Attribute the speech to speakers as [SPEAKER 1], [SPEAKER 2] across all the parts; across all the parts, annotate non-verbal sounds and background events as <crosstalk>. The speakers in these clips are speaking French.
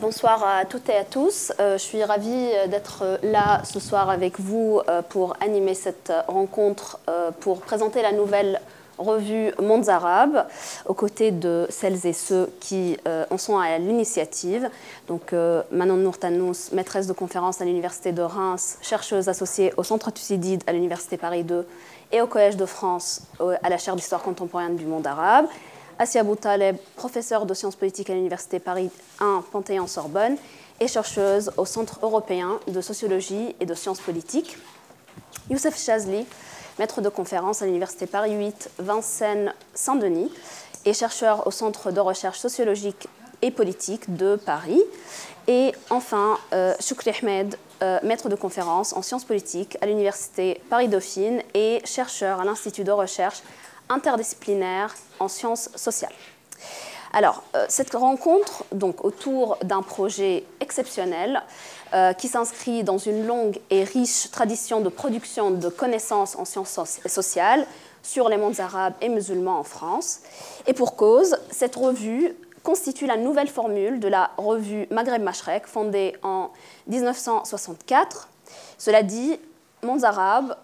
[SPEAKER 1] Bonsoir à toutes et à tous. Euh, je suis ravie d'être là ce soir avec vous euh, pour animer cette rencontre, euh, pour présenter la nouvelle revue Mondes Arabes, aux côtés de celles et ceux qui en sont à l'initiative. Donc Manon Nourtanous, maîtresse de conférence à l'Université de Reims, chercheuse associée au Centre Thucydide à l'Université Paris II et au Collège de France à la chaire d'histoire contemporaine du monde arabe. Asia Boutaleb, professeure de sciences politiques à l'Université Paris 1 Panthéon-Sorbonne et chercheuse au Centre européen de sociologie et de sciences politiques. Youssef Chazli, maître de conférence à l'Université Paris 8 Vincennes-Saint-Denis et chercheur au Centre de recherche sociologique et politique de Paris. Et enfin, euh, Shukri Ahmed, euh, maître de conférence en sciences politiques à l'Université Paris-Dauphine et chercheur à l'Institut de recherche interdisciplinaire en sciences sociales. Alors, euh, cette rencontre, donc autour d'un projet exceptionnel, euh, qui s'inscrit dans une longue et riche tradition de production de connaissances en sciences sociales sur les mondes arabes et musulmans en France. Et pour cause, cette revue constitue la nouvelle formule de la revue Maghreb Mashrek, fondée en 1964. Cela dit, Mondes arabes,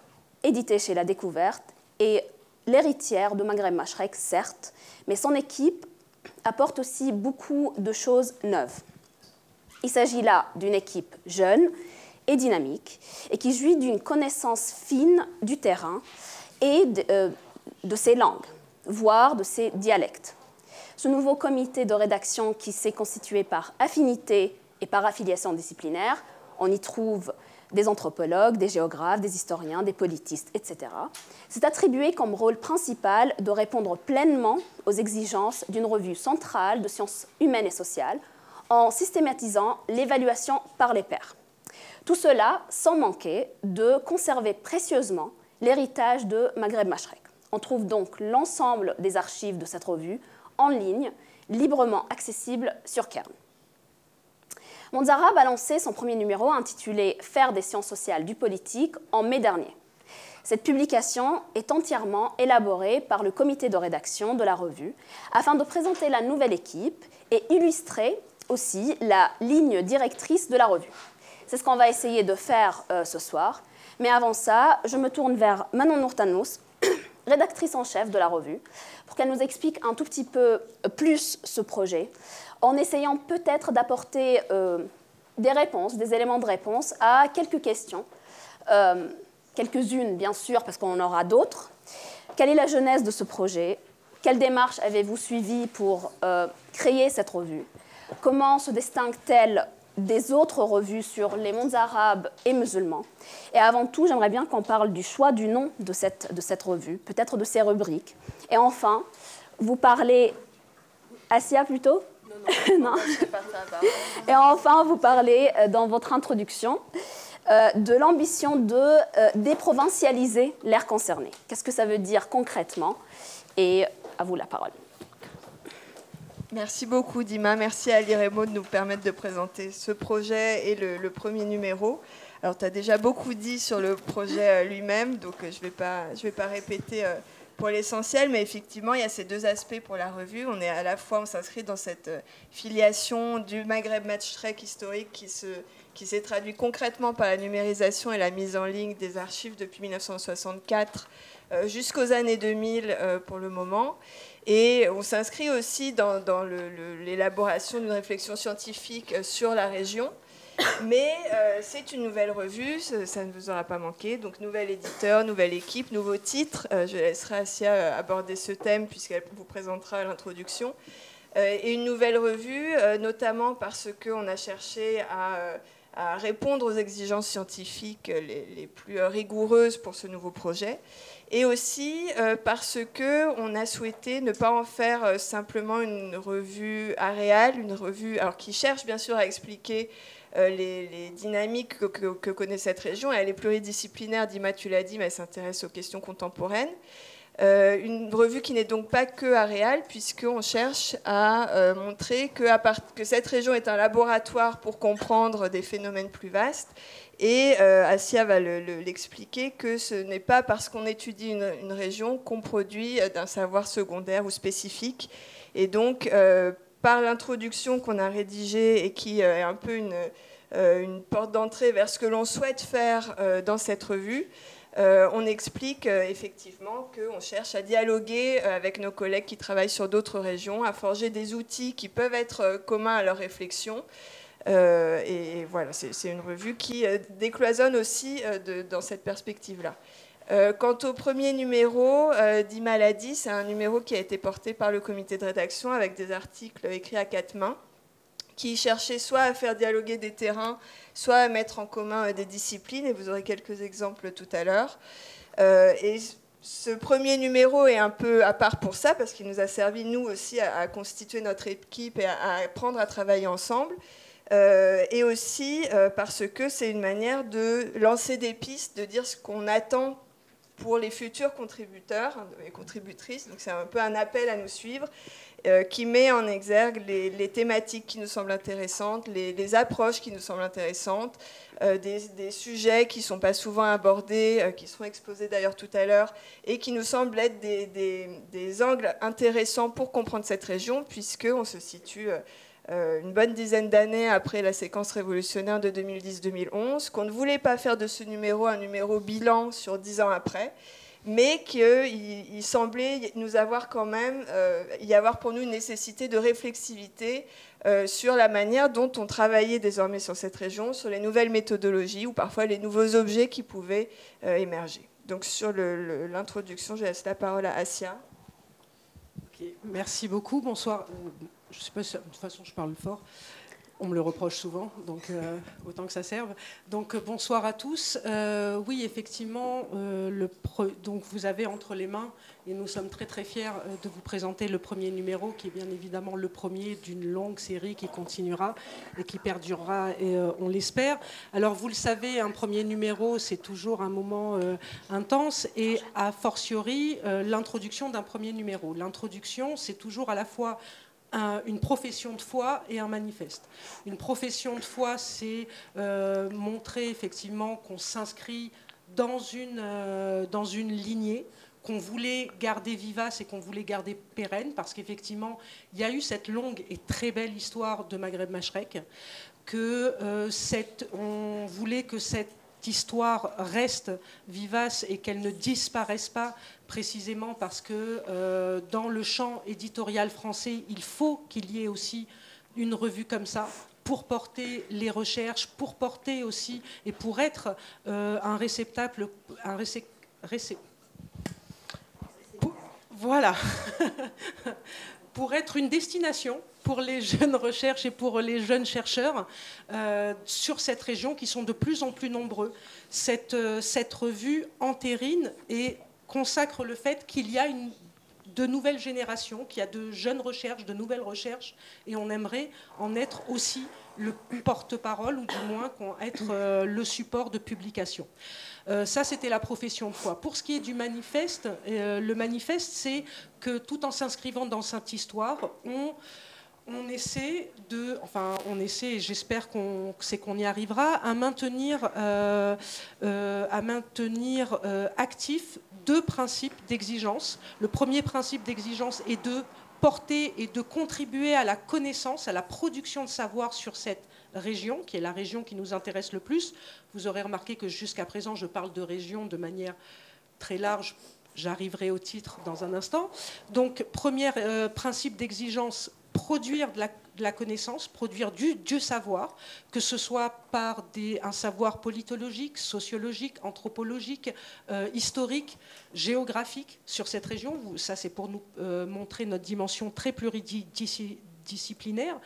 [SPEAKER 1] édité chez La Découverte, et l'héritière de Maghreb Mashrek, certes, mais son équipe apporte aussi beaucoup de choses neuves. Il s'agit là d'une équipe jeune et dynamique et qui jouit d'une connaissance fine du terrain et de, euh, de ses langues, voire de ses dialectes. Ce nouveau comité de rédaction qui s'est constitué par affinité et par affiliation disciplinaire, on y trouve des anthropologues, des géographes, des historiens, des politistes, etc. C'est attribué comme rôle principal de répondre pleinement aux exigences d'une revue centrale de sciences humaines et sociales en systématisant l'évaluation par les pairs. Tout cela sans manquer de conserver précieusement l'héritage de Maghreb Mashrek. On trouve donc l'ensemble des archives de cette revue en ligne, librement accessibles sur Kern. Monzarab a lancé son premier numéro intitulé Faire des sciences sociales du politique en mai dernier. Cette publication est entièrement élaborée par le comité de rédaction de la revue afin de présenter la nouvelle équipe et illustrer aussi la ligne directrice de la revue. C'est ce qu'on va essayer de faire euh, ce soir. Mais avant ça, je me tourne vers Manon Nourtanous, rédactrice en chef de la revue, pour qu'elle nous explique un tout petit peu plus ce projet, en essayant peut-être d'apporter euh, des réponses, des éléments de réponse à quelques questions, euh, quelques-unes bien sûr, parce qu'on en aura d'autres. Quelle est la genèse de ce projet? Quelle démarche avez-vous suivie pour euh, créer cette revue? Comment se distingue-t-elle des autres revues sur les mondes arabes et musulmans Et avant tout, j'aimerais bien qu'on parle du choix du nom de cette, de cette revue, peut-être de ses rubriques. Et enfin, vous parlez... Asia plutôt? Non. <laughs> Et enfin, vous parlez euh, dans votre introduction euh, de l'ambition de euh, déprovincialiser l'air concerné. Qu'est-ce que ça veut dire concrètement? Et à vous la parole.
[SPEAKER 2] Merci beaucoup Dima, merci à Ali Remo de nous permettre de présenter ce projet et le, premier numéro. Alors tu as déjà beaucoup dit sur le projet lui-même, donc je ne vais, pas, répéter pour l'essentiel, mais effectivement, il y a ces deux aspects pour la revue. On est à la fois, on s'inscrit dans cette euh, filiation du Maghreb Match Trek historique qui qui s'est traduit concrètement par la numérisation et la mise en ligne des archives depuis 1964 euh, jusqu'aux années 2000 euh, pour le moment. Et on s'inscrit aussi dans, l'élaboration d'une réflexion scientifique sur la région mais euh, c'est une nouvelle revue, ça, ne vous aura pas manqué. Donc, nouvel éditeur, nouvelle équipe, nouveau titre. Euh, je laisserai Asia euh, aborder ce thème puisqu'elle vous présentera l'introduction. et une nouvelle revue, notamment parce qu'on a cherché à, répondre aux exigences scientifiques les, plus rigoureuses pour ce nouveau projet. Et aussi parce qu'on a souhaité ne pas en faire simplement une revue aréale, une revue alors, qui cherche bien sûr à expliquer euh, les, dynamiques que, connaît cette région. Elle est pluridisciplinaire, Dima, tu mais elle s'intéresse aux questions contemporaines. Euh, une revue qui n'est donc pas que aréale, puisqu'on cherche à euh, montrer que, que, cette région est un laboratoire pour comprendre des phénomènes plus vastes Et euh, Asia va l'expliquer que ce n'est pas parce qu'on étudie une, région qu'on produit d'un savoir secondaire ou spécifique. Et donc, par l'introduction qu'on a rédigée et qui est un peu une, porte d'entrée vers ce que l'on souhaite faire dans cette revue, euh, on explique euh, effectivement qu'on cherche à dialoguer euh, avec nos collègues qui travaillent sur d'autres régions, à forger des outils qui peuvent être communs à leur réflexion. Et voilà, c'est une revue qui décloisonne aussi dans cette perspective-là. quant au premier numéro d'Imaladi, c'est un numéro qui a été porté par le comité de rédaction avec des articles écrits à quatre mains qui cherchait soit à faire dialoguer des terrains, soit à mettre en commun euh, des disciplines, et vous aurez quelques exemples tout à l'heure. Euh, et ce premier numéro est un peu à part pour ça, parce qu'il nous a servi, nous aussi, à, constituer notre équipe et à, apprendre à travailler ensemble. Euh, et aussi parce que c'est une manière de lancer des pistes, de dire ce qu'on attend pour les futurs contributeurs et contributrices. Donc c'est un peu un appel à nous suivre euh, qui met en exergue les, thématiques qui nous semblent intéressantes, les, approches qui nous semblent intéressantes, euh, des, sujets qui ne sont pas souvent abordés, euh, qui seront exposés d'ailleurs tout à l'heure, et qui nous semblent être des, angles intéressants pour comprendre cette région, puisqu'on se situe une bonne dizaine d'années après la séquence révolutionnaire de 2010-2011, qu'on ne voulait pas faire de ce numéro un numéro bilan sur dix ans après, mais qu'il semblait nous avoir quand même, euh, y avoir pour nous une nécessité de réflexivité euh, sur la manière dont on travaillait désormais sur cette région, sur les nouvelles méthodologies ou parfois les nouveaux objets qui pouvaient euh, émerger. Donc sur l'introduction, je laisse la parole à Asia.
[SPEAKER 3] merci beaucoup. Bonsoir. Je sais pas de toute façon je parle fort. On me le reproche souvent, donc euh, autant que ça serve. Donc euh, bonsoir à tous. Euh, oui, effectivement, le donc vous avez entre les mains, et nous sommes très très fiers de vous présenter le premier numéro, qui est bien évidemment le premier d'une longue série qui continuera et qui perdurera, et on l'espère. Alors vous le savez, un premier numéro, c'est toujours un moment intense, et a fortiori l'introduction d'un premier numéro. L'introduction, c'est toujours à la fois une profession de foi et un manifeste. Une profession de foi, c'est euh, montrer effectivement qu'on s'inscrit dans une, euh, dans une lignée qu'on voulait garder vivace et qu'on voulait garder pérenne, parce qu'effectivement, il y a eu cette longue et très belle histoire de Maghreb Mashrek, que euh, cette, on voulait que cette histoire reste vivace et qu'elle ne disparaisse pas précisément parce que euh, dans le champ éditorial français, il faut qu'il y ait aussi une revue comme ça pour porter les recherches, pour porter aussi et pour être euh, un réceptacle, un récep... voilà, <laughs> pour être une destination pour les <laughs> jeunes recherches et pour les jeunes chercheurs euh, sur cette région qui sont de plus en plus nombreux. Cette, euh, cette revue entérine et consacre le fait qu'il y a une, de nouvelles générations, qu'il y a de jeunes recherches, de nouvelles recherches, et on aimerait en être aussi le porte-parole, ou du moins être euh, le support de publication. ça, c'était la profession de foi. Pour ce qui est du manifeste, le manifeste, c'est que tout en s'inscrivant dans cette histoire, on on essaie de, enfin on essaie, et j'espère qu'on qu'on y arrivera, à maintenir, euh, euh, euh, actifs deux principes d'exigence. Le premier principe d'exigence est de porter et de contribuer à la connaissance, à la production de savoir sur cette région, qui est la région qui nous intéresse le plus. Vous aurez remarqué que jusqu'à présent, je parle de région de manière très large. J'arriverai au titre dans un instant. Donc, premier principe d'exigence, produire de la, connaissance, produire du, savoir, que ce soit par un savoir politologique, sociologique, anthropologique, euh, historique, géographique sur cette région. Ça, c'est pour nous euh, montrer notre dimension très pluridisciplinaire.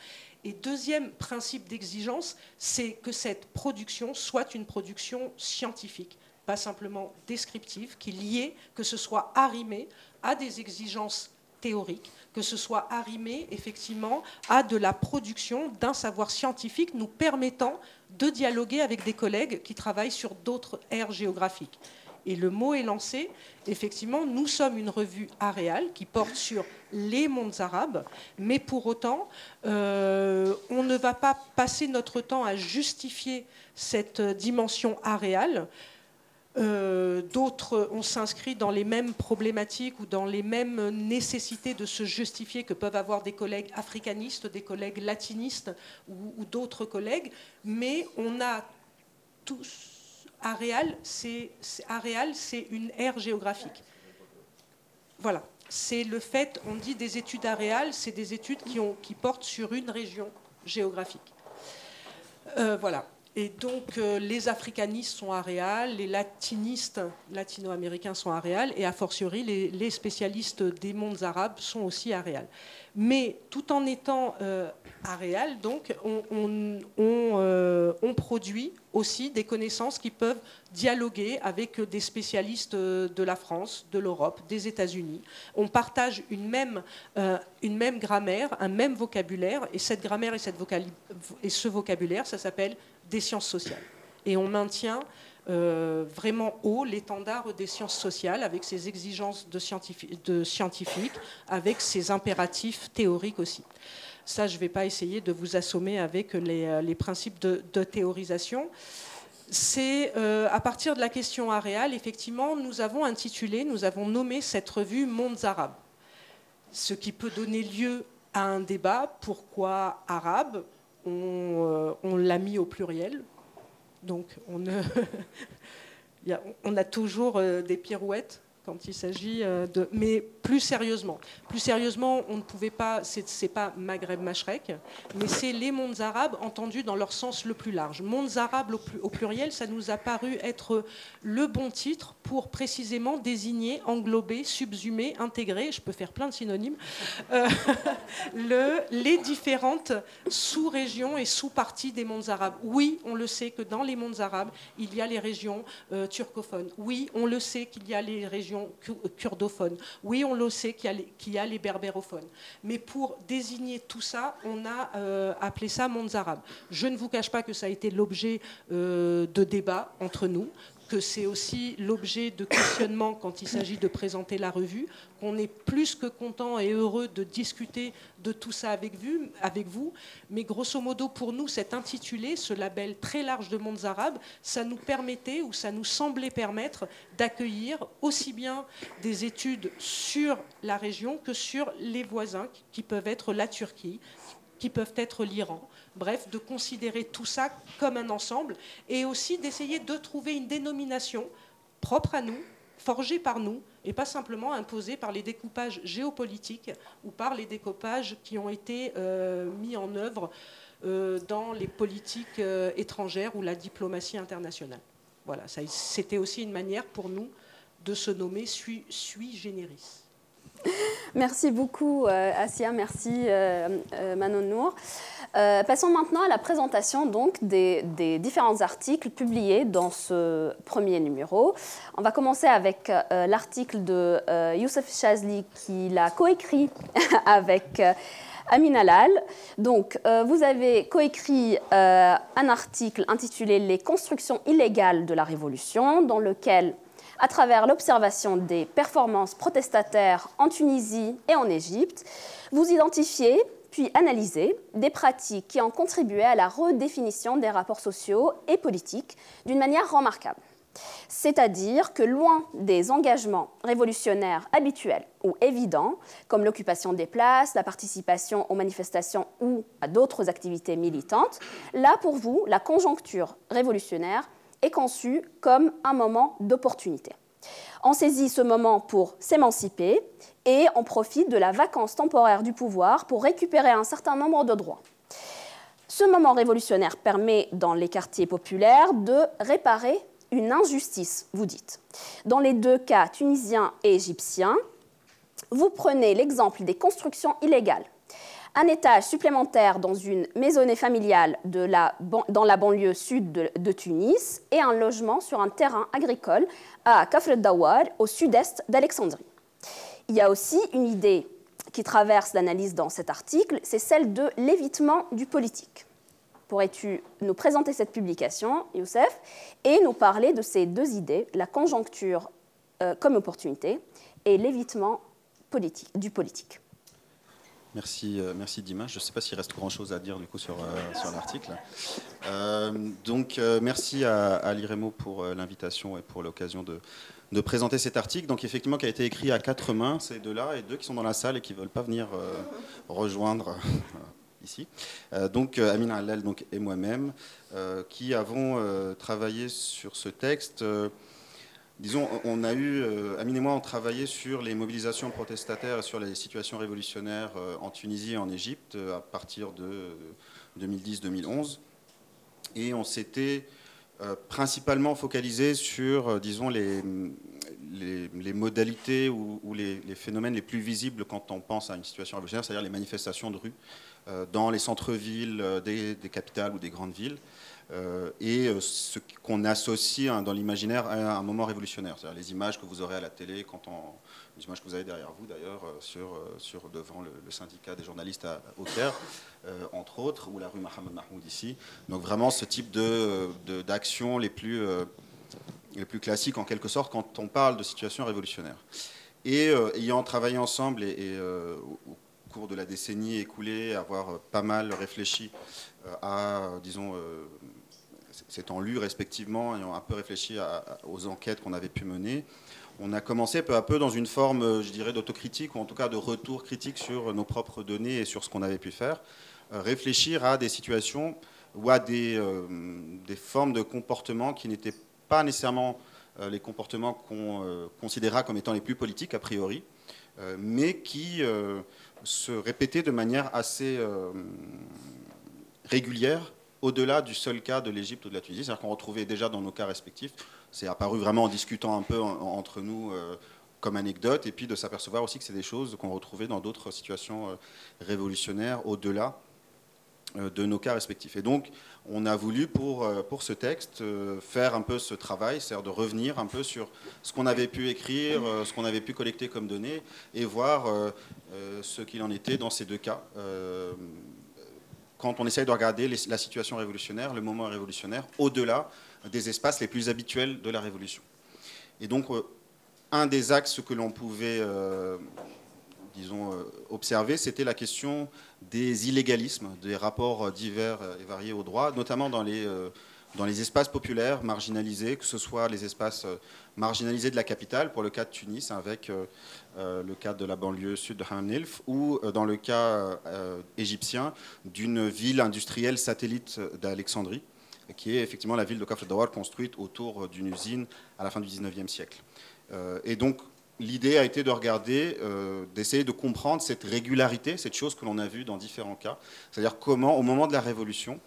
[SPEAKER 3] Et deuxième principe d'exigence, c'est que cette production soit une production scientifique, pas simplement descriptive, qu'il y ait, que ce soit arrimé à des exigences théoriques, que ce soit arrimé effectivement à de la production d'un savoir scientifique nous permettant de dialoguer avec des collègues qui travaillent sur d'autres aires géographiques. Et le mot est lancé. Effectivement, nous sommes une revue aréale qui porte sur les mondes arabes, mais pour autant, euh, on ne va pas passer notre temps à justifier cette dimension aréale. Euh, d'autres, on s'inscrit dans les mêmes problématiques ou dans les mêmes nécessités de se justifier que peuvent avoir des collègues africanistes, des collègues latinistes ou, d'autres collègues, mais on a tous. Aréal, c'est une aire géographique. Voilà c'est le fait, on dit des études aréales, c'est des études qui, portent sur une région géographique. Euh, voilà. Et donc, euh, les africanistes sont aréales, les latinistes latino-américains sont aréales, et a fortiori, les, spécialistes des mondes arabes sont aussi aréales. Mais tout en étant euh, aréales, donc, on, on, produit aussi des connaissances qui peuvent dialoguer avec des spécialistes de la France, de l'Europe, des États-Unis. On partage une même, euh, une même grammaire, un même vocabulaire, et cette grammaire et ce vocabulaire, ça s'appelle des sciences sociales. Et on maintient euh, vraiment haut l'étendard des sciences sociales avec ses exigences de, scientifiques, avec ses impératifs théoriques aussi. Ça, je ne vais pas essayer de vous assommer avec les, euh, principes de, théorisation. C'est euh, à partir de la question aréale, effectivement, nous avons intitulé, nous avons nommé cette revue Mondes arabes. Ce qui peut donner lieu à un débat. Pourquoi arabe? On, euh, on l'a mis au pluriel. Donc on, <laughs> on a toujours des pirouettes quand il s'agit euh, de. Mais plus sérieusement, plus sérieusement, on ne pouvait pas. C'est pas Maghreb Mashrek, mais c'est les mondes arabes entendus dans leur sens le plus large. Mondes arabes au, pluriel, ça nous a paru être le bon titre pour précisément désigner, englober, subsumer, intégrer. Je peux faire plein de synonymes. Euh, <laughs> le, les différentes sous-régions et sous-parties des mondes arabes. Oui, on le sait que dans les mondes arabes, il y a les régions euh, turcophones. Oui, on le sait qu'il y a les régions kurdophones. Oui, on le sait qu'il y, a les berbérophones. Mais pour désigner tout ça, on a euh, appelé ça mondes arabes. Je ne vous cache pas que ça a été l'objet euh, de débats entre nous que c'est aussi l'objet de questionnement quand il s'agit de présenter la revue, qu'on est plus que content et heureux de discuter de tout ça avec vous, avec vous. Mais grosso modo, pour nous, cet intitulé, ce label très large de mondes arabes, ça nous permettait ou ça nous semblait permettre d'accueillir aussi bien des études sur la région que sur les voisins, qui peuvent être la Turquie, qui peuvent être l'Iran, Bref, de considérer tout ça comme un ensemble et aussi d'essayer de trouver une dénomination propre à nous, forgée par nous, et pas simplement imposée par les découpages géopolitiques ou par les découpages qui ont été euh, mis en œuvre euh, dans les politiques euh, étrangères ou la diplomatie internationale. Voilà, c'était aussi une manière pour nous de se nommer sui, sui generis. <laughs>
[SPEAKER 1] Merci beaucoup, euh, Asia. Merci, euh, euh, Manon Nour. passons maintenant à la présentation donc, des, différents articles publiés dans ce premier numéro. On va commencer avec l'article de Youssef Chazli qui l'a coécrit <laughs> avec Amin Alal. Donc, vous avez coécrit un article intitulé Les constructions illégales de la Révolution, dans lequel à travers l'observation des performances protestataires en Tunisie et en Égypte, vous identifiez puis analysez des pratiques qui ont contribué à la redéfinition des rapports sociaux et politiques d'une manière remarquable. C'est-à-dire que loin des engagements révolutionnaires habituels ou évidents, comme l'occupation des places, la participation aux manifestations ou à d'autres activités militantes, là pour vous, la conjoncture révolutionnaire est conçu comme un moment d'opportunité. On saisit ce moment pour s'émanciper et on profite de la vacance temporaire du pouvoir pour récupérer un certain nombre de droits. Ce moment révolutionnaire permet, dans les quartiers populaires, de réparer une injustice, vous dites. Dans les deux cas, tunisien et égyptien, vous prenez l'exemple des constructions illégales un étage supplémentaire dans une maisonnée familiale dans la banlieue sud de, Tunis et un logement sur un terrain agricole à Kafr au sud-est d'Alexandrie. Il y a aussi une idée qui traverse l'analyse dans cet article, c'est celle de l'évitement du politique. pourrais-tu nous présenter cette publication, Youssef, et nous parler de ces deux idées, la conjoncture comme opportunité et l'évitement du politique?
[SPEAKER 4] Merci, euh, merci Dima. Je ne sais pas s'il reste grand-chose à dire du coup sur, euh, sur l'article. Euh, donc merci à, à l'IREMO pour l'invitation et pour l'occasion de, de, présenter cet article. Donc effectivement qui a été écrit à quatre mains, ces deux-là, et deux qui sont dans la salle et qui ne veulent pas venir rejoindre ici. donc Amina Allal donc, et moi-même, qui avons travaillé sur ce texte disons, on a eu, euh, Amine et moi, on travaillé sur les mobilisations protestataires et sur les situations révolutionnaires euh, en Tunisie et en Égypte euh, à partir de 2010-2011. Et on s'était principalement focalisé sur, disons, les, modalités ou, les, phénomènes les plus visibles quand on pense à une situation révolutionnaire, c'est-à-dire les manifestations de rue dans les centres-villes des, capitales ou des grandes villes. Euh, et euh, ce qu'on associe hein, dans l'imaginaire à un moment révolutionnaire, c'est-à-dire les images que vous aurez à la télé, quand on, les images que vous avez derrière vous d'ailleurs, euh, sur, sur, devant le, syndicat des journalistes à, au Caire, entre autres, ou la rue Mohamed Mahmoud ici. Donc vraiment ce type d'action de, les, plus, les plus classiques en quelque sorte quand on parle de situation révolutionnaire. Et ayant travaillé ensemble et, au cours de la décennie écoulée, avoir pas mal réfléchi à, disons, s'étant lu respectivement, ayant un peu réfléchi aux enquêtes qu'on avait pu mener, on a commencé peu à peu dans une forme, euh, je dirais, d'autocritique, ou en tout cas de retour critique sur nos propres données et sur ce qu'on avait pu faire, euh, réfléchir à des situations ou à des, euh, des formes de comportement qui n'étaient pas nécessairement les comportements qu'on considéra comme étant les plus politiques a priori, mais qui se répétaient de manière assez régulière au-delà du seul cas de l'Égypte ou de la Tunisie, c'est-à-dire qu'on retrouvait déjà dans nos cas respectifs, c'est apparu vraiment en discutant un peu entre nous euh, comme anecdote, et puis de s'apercevoir aussi que c'est des choses qu'on retrouvait dans d'autres situations euh, révolutionnaires au-delà euh, de nos cas respectifs. Et donc, on a voulu pour, pour ce texte faire un peu ce travail, c'est-à-dire de revenir un peu sur ce qu'on avait pu écrire, ce qu'on avait pu collecter comme données, et voir ce qu'il en était dans ces deux cas quand on essaye de regarder la situation révolutionnaire, le moment révolutionnaire, au-delà des espaces les plus habituels de la révolution. Et donc, euh, un des axes que l'on pouvait, euh, disons, euh, observer, c'était la question des illégalismes, des rapports divers et variés au droit, notamment dans les dans les espaces populaires marginalisés, que ce soit les espaces euh, marginalisés de la capitale, pour le cas de Tunis, avec euh, euh, le cas de la banlieue sud de Hamnilf, ou dans le cas égyptien d'une ville industrielle satellite d'Alexandrie, qui est effectivement la ville de Kafr Dawar, construite autour d'une usine à la fin du 19e siècle. et donc, l'idée a été de regarder, d'essayer de comprendre cette régularité, cette chose que l'on a vue dans différents cas, c'est-à-dire comment, au moment de la Révolution,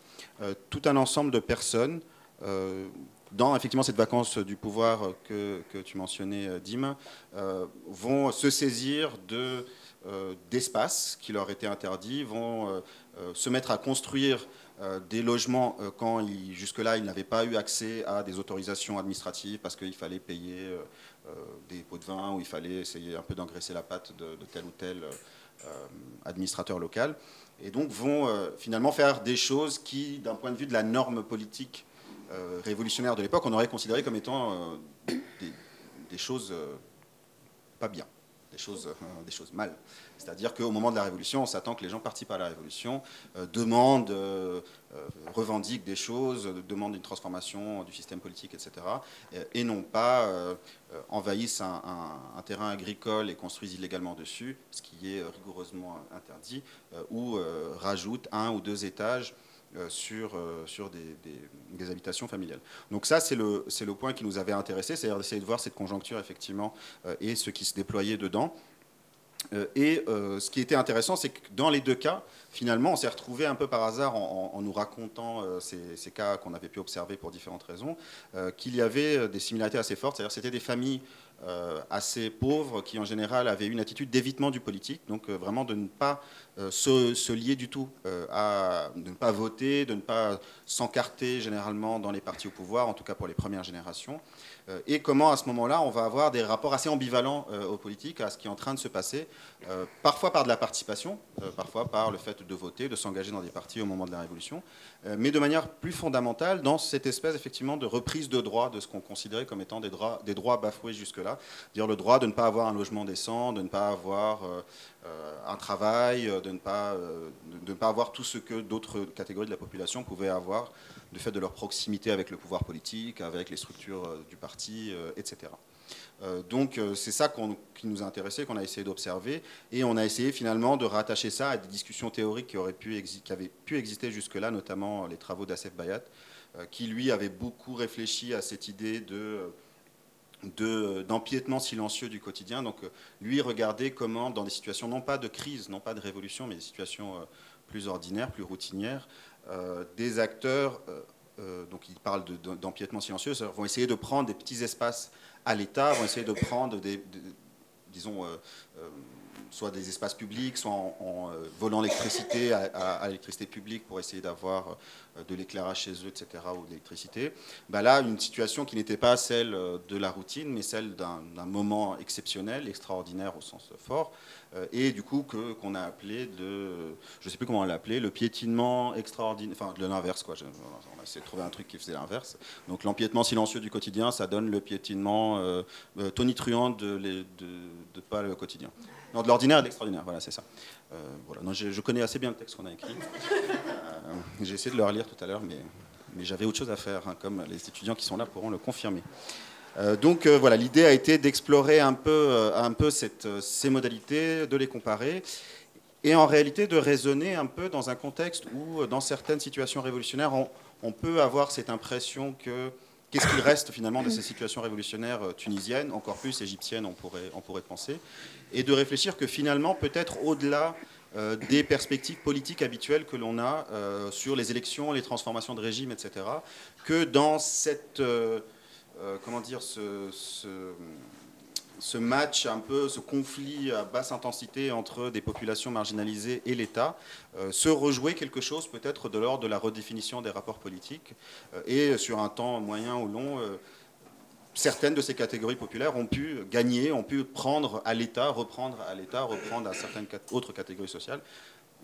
[SPEAKER 4] tout un ensemble de personnes euh, dans effectivement cette vacance du pouvoir que, tu mentionnais, euh, Dim, vont se saisir de, d'espaces qui leur étaient interdits, vont se mettre à construire des logements quand jusque-là ils n'avaient pas eu accès à des autorisations administratives parce qu'il fallait payer des pots de vin ou il fallait essayer un peu d'engraisser la pâte de, de tel ou tel administrateur local et donc vont euh, finalement faire des choses qui, d'un point de vue de la norme politique euh, révolutionnaire de l'époque, on aurait considéré comme étant euh, des, choses pas bien, des choses, des choses mal. C'est-à-dire qu'au moment de la Révolution, on s'attend que les gens participent à la Révolution, demandent, revendiquent des choses, demandent une transformation du système politique, etc., et non pas envahissent un, terrain agricole et construisent illégalement dessus, ce qui est rigoureusement interdit, euh, ou euh, rajoutent un ou deux étages euh, sur, sur des, habitations familiales. Donc ça, c'est le, le point qui nous avait intéressé, c'est-à-dire d'essayer de voir cette conjoncture, effectivement, et ce qui se déployait dedans. Et ce qui était intéressant, c'est que dans les deux cas, finalement, on s'est retrouvé un peu par hasard en, nous racontant ces, ces, cas qu'on avait pu observer pour différentes raisons, qu'il y avait des similarités assez fortes. C'est-à-dire c'était des familles euh, assez pauvres qui en général avaient une attitude d'évitement du politique, donc euh, vraiment de ne pas euh, se, lier du tout à de ne pas voter, de ne pas s'encarter généralement dans les partis au pouvoir, en tout cas pour les premières générations, Euh, et comment à ce moment-là on va avoir des rapports assez ambivalents euh, aux politiques, à ce qui est en train de se passer, euh, parfois par de la participation, parfois par le fait de voter, de s'engager dans des partis au moment de la Révolution, mais de manière plus fondamentale dans cette espèce effectivement de reprise de droits de ce qu'on considérait comme étant des droits, des droits bafoués jusque-là, dire le droit de ne pas avoir un logement décent, de ne pas avoir un travail, de ne, pas, de ne pas avoir tout ce que d'autres catégories de la population pouvaient avoir du fait de leur proximité avec le pouvoir politique, avec les structures euh, du parti, euh, etc. Euh, donc c'est ça qui nous a intéressé, qu'on a essayé d'observer, et on a essayé finalement de rattacher ça à des discussions théoriques qui, auraient pu qui avaient pu exister jusque-là, notamment les travaux d'Assef Bayat, qui lui avait beaucoup réfléchi à cette idée de d'empiètement silencieux du quotidien. Donc lui regardait comment, dans des situations non pas de crise, non pas de révolution, mais des situations plus ordinaires, plus routinières, euh, des acteurs, euh, euh, donc ils parlent d'empiètement silencieux, vont essayer de prendre des petits espaces à l'État, vont essayer de prendre des, disons, soit des espaces publics, soit en, volant l'électricité à, l'électricité publique pour essayer d'avoir de l'éclairage chez eux, etc., ou de l'électricité. Bah là, une situation qui n'était pas celle de la routine, mais celle d'un moment exceptionnel, extraordinaire au sens fort, euh, et du coup que qu'on a appelé de, je sais plus comment on l'a appelé, le piétinement extraordinaire, enfin de l'inverse quoi. on a essayé de trouver un truc qui faisait l'inverse. Donc l'empiètement silencieux du quotidien, ça donne le piétinement euh, euh, tonitruant de, pas le quotidien. Non, de l'ordinaire et de l'extraordinaire, voilà, c'est ça. voilà. Non, je, connais assez bien le texte qu'on a écrit. J'ai essayé de le relire tout à l'heure, mais, j'avais autre chose à faire, hein, comme les étudiants qui sont là pourront le confirmer. Euh, donc euh, voilà, l'idée a été d'explorer un peu, euh, ces modalités, de les comparer, et en réalité de raisonner un peu dans un contexte où, dans certaines situations révolutionnaires, on, peut avoir cette impression que qu'est-ce qu'il reste finalement de ces situations révolutionnaires tunisiennes, encore plus égyptiennes, on pourrait penser, et de réfléchir que finalement, peut-être au-delà des perspectives politiques habituelles que l'on a sur les élections, les transformations de régime, etc., que dans cette euh, comment dire, ce, match, un peu, ce conflit à basse intensité entre des populations marginalisées et l'État, euh, se rejouer quelque chose peut-être de l'ordre de la redéfinition des rapports politiques. Euh, et sur un temps moyen ou long, certaines de ces catégories populaires ont pu gagner, ont pu prendre à l'État, reprendre à l'État, reprendre à certaines autres catégories sociales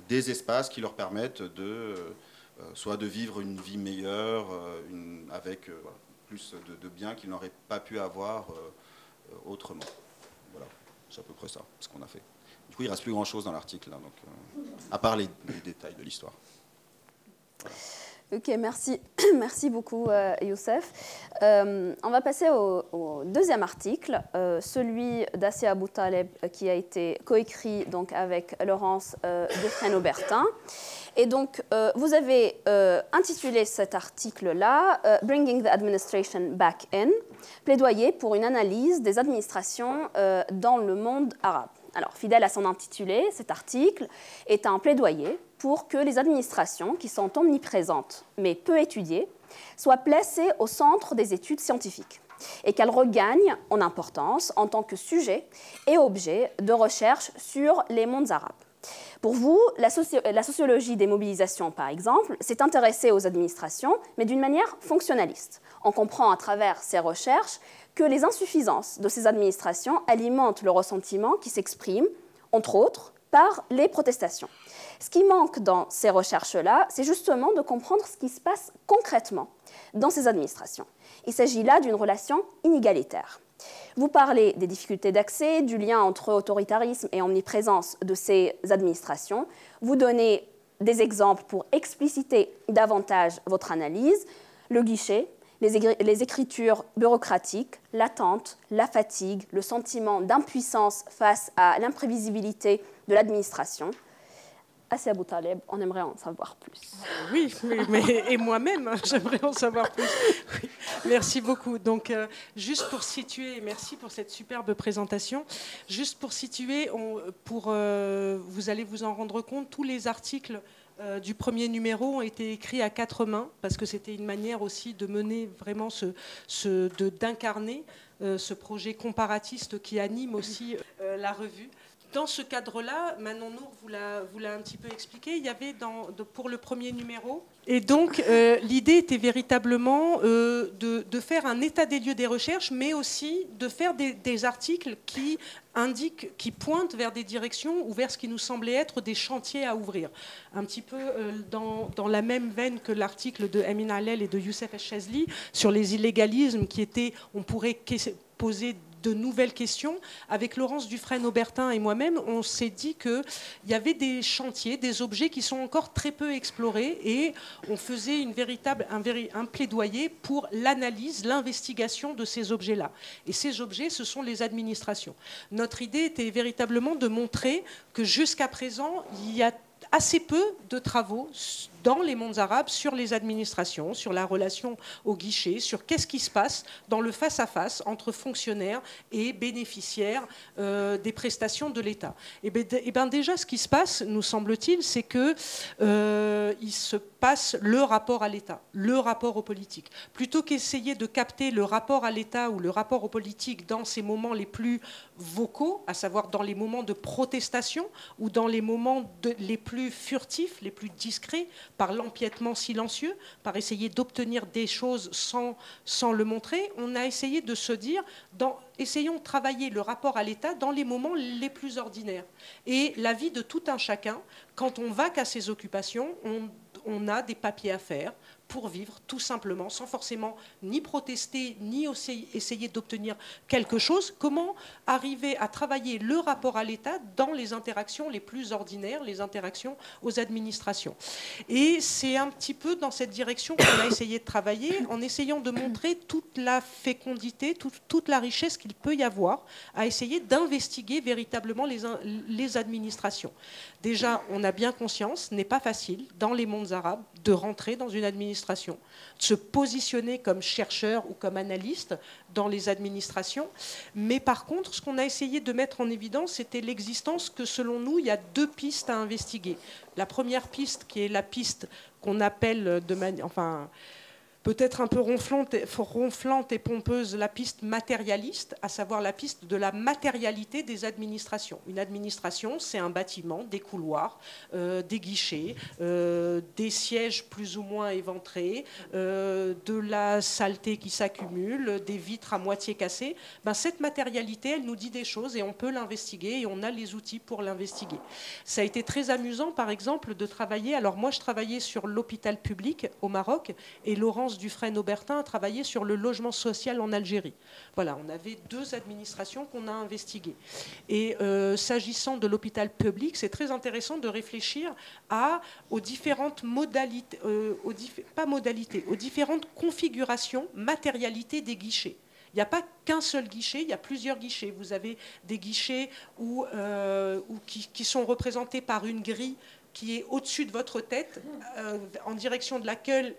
[SPEAKER 4] des espaces qui leur permettent de soit de vivre une vie meilleure, avec plus de, biens qu'ils n'auraient pas pu avoir euh, autrement. Voilà, c'est à peu près ça, ce qu'on a fait. Du coup, il reste plus grand-chose dans l'article, donc, euh, à part les, détails de l'histoire.
[SPEAKER 1] Ok, merci, <clears throat> merci beaucoup euh, Youssef. on va passer au, deuxième article, celui d'Assia Abou Taleb qui a été coécrit donc avec Laurence Defresne-Aubertin. Et donc, euh, vous avez euh, intitulé cet article-là euh, Bringing the Administration Back In, plaidoyer pour une analyse des administrations dans le monde arabe. Alors, fidèle à son intitulé, cet article est un plaidoyer pour que les administrations, qui sont omniprésentes mais peu étudiées, soient placées au centre des études scientifiques et qu'elles regagnent en importance en tant que sujet et objet de recherche sur les mondes arabes. Pour vous, la, sociologie des mobilisations, par exemple, s'est intéressée aux administrations, mais d'une manière fonctionnaliste. On comprend à travers ces recherches que les insuffisances de ces administrations alimentent le ressentiment qui s'exprime, entre autres, par les protestations. Ce qui manque dans ces recherches-là, c'est justement de comprendre ce qui se passe concrètement dans ces administrations. Il s'agit là d'une relation inégalitaire. Vous parlez des difficultés d'accès, du lien entre autoritarisme et omniprésence de ces administrations. Vous donnez des exemples pour expliciter davantage votre analyse. Le guichet, les, écritures bureaucratiques, l'attente, la fatigue, le sentiment d'impuissance face à l'imprévisibilité de l'administration, assez Abou Taleb, on aimerait en savoir plus.
[SPEAKER 3] Oui, mais, et moi-même, hein, j'aimerais en savoir plus. merci beaucoup. Donc, euh, juste pour situer, merci pour cette superbe présentation. Juste pour situer, pour, euh, vous allez vous en rendre compte, tous les articles euh, du premier numéro ont été écrits à quatre mains, parce que c'était une manière aussi de mener vraiment ce d'incarner ce projet comparatiste qui anime aussi la revue dans ce cadre-là, Manon Nour vous l'a un petit peu expliqué, il y avait pour le premier numéro. Et donc, euh, l'idée était véritablement euh, de, faire un état des lieux des recherches, mais aussi de faire des, articles qui indiquent, qui pointent vers des directions ou vers ce qui nous semblait être des chantiers à ouvrir. Un petit peu euh, dans, la même veine que l'article de Emin Hallel et de Youssef Chazli sur les illégalismes qui étaient, on pourrait poser de nouvelles questions. Avec Laurence Dufresne-Aubertin et moi-même, on s'est dit qu'il y avait des chantiers, des objets qui sont encore très peu explorés et on faisait une véritable, un, un plaidoyer pour l'analyse, l'investigation de ces objets-là. Et ces objets, ce sont les administrations. Notre idée était véritablement de montrer que jusqu'à présent, il y a assez peu de travaux dans les mondes arabes sur les administrations, sur la relation au guichet, sur qu'est-ce qui se passe dans le face-à-face entre fonctionnaires et bénéficiaires euh, des prestations de l'État. Et, eh bien, eh ben déjà, ce qui se passe, nous semble-t-il, c'est qu'il euh, se passe le rapport à l'État, le rapport aux politiques. Plutôt qu'essayer de capter le rapport à l'État ou le rapport aux politiques dans ces moments les plus vocaux, à savoir dans les moments de protestation ou dans les moments les plus furtifs, les plus discrets, par l'empiètement silencieux, par essayer d'obtenir des choses sans, le montrer, on a essayé de se dire, essayons de travailler le rapport à l'État dans les moments les plus ordinaires. Et la vie de tout un chacun, quand on va qu'à ses occupations, on, on a des papiers à faire, pour vivre, tout simplement, sans forcément ni protester, ni essayer d'obtenir quelque chose. Comment arriver à travailler le rapport à l'État dans les interactions les plus ordinaires, les interactions aux administrations? Et c'est un petit peu dans cette direction qu'on a essayé de travailler, en essayant de montrer toute la fécondité, toute, la richesse qu'il peut y avoir, à essayer d'investiguer véritablement les, administrations. Déjà, on a bien conscience, ce n'est pas facile, dans les mondes arabes, de rentrer dans une administration, de se positionner comme chercheur ou comme analyste dans les administrations. Mais par contre, ce qu'on a essayé de mettre en évidence, c'était l'existence que, selon nous, il y a deux pistes à investiguer. La première piste, qui est la piste qu'on appelle de manière... Enfin, peut-être un peu ronflante, et pompeuse la piste matérialiste, à savoir la piste de la matérialité des administrations. Une administration, c'est un bâtiment, des couloirs, euh, des guichets, euh, des sièges plus ou moins éventrés, euh, de la saleté qui s'accumule, des vitres à moitié cassées. Ben, cette matérialité, elle nous dit des choses et on peut l'investiguer et on a les outils pour l'investiguer. Ça a été très amusant, par exemple, de travailler. Alors moi, je travaillais sur l'hôpital public au Maroc et Laurence Dufresne-Aubertin a travaillé sur le logement social en Algérie. Voilà, on avait deux administrations qu'on a investiguées. Et euh, s'agissant de l'hôpital public, c'est très intéressant de réfléchir aux différentes modalités, euh, pas modalités, aux différentes configurations, matérialités des guichets. Il n'y a pas qu'un seul guichet, il y a plusieurs guichets. Vous avez des guichets où, euh, qui, sont représentés par une grille qui est au-dessus de votre tête, euh, en direction de laquelle,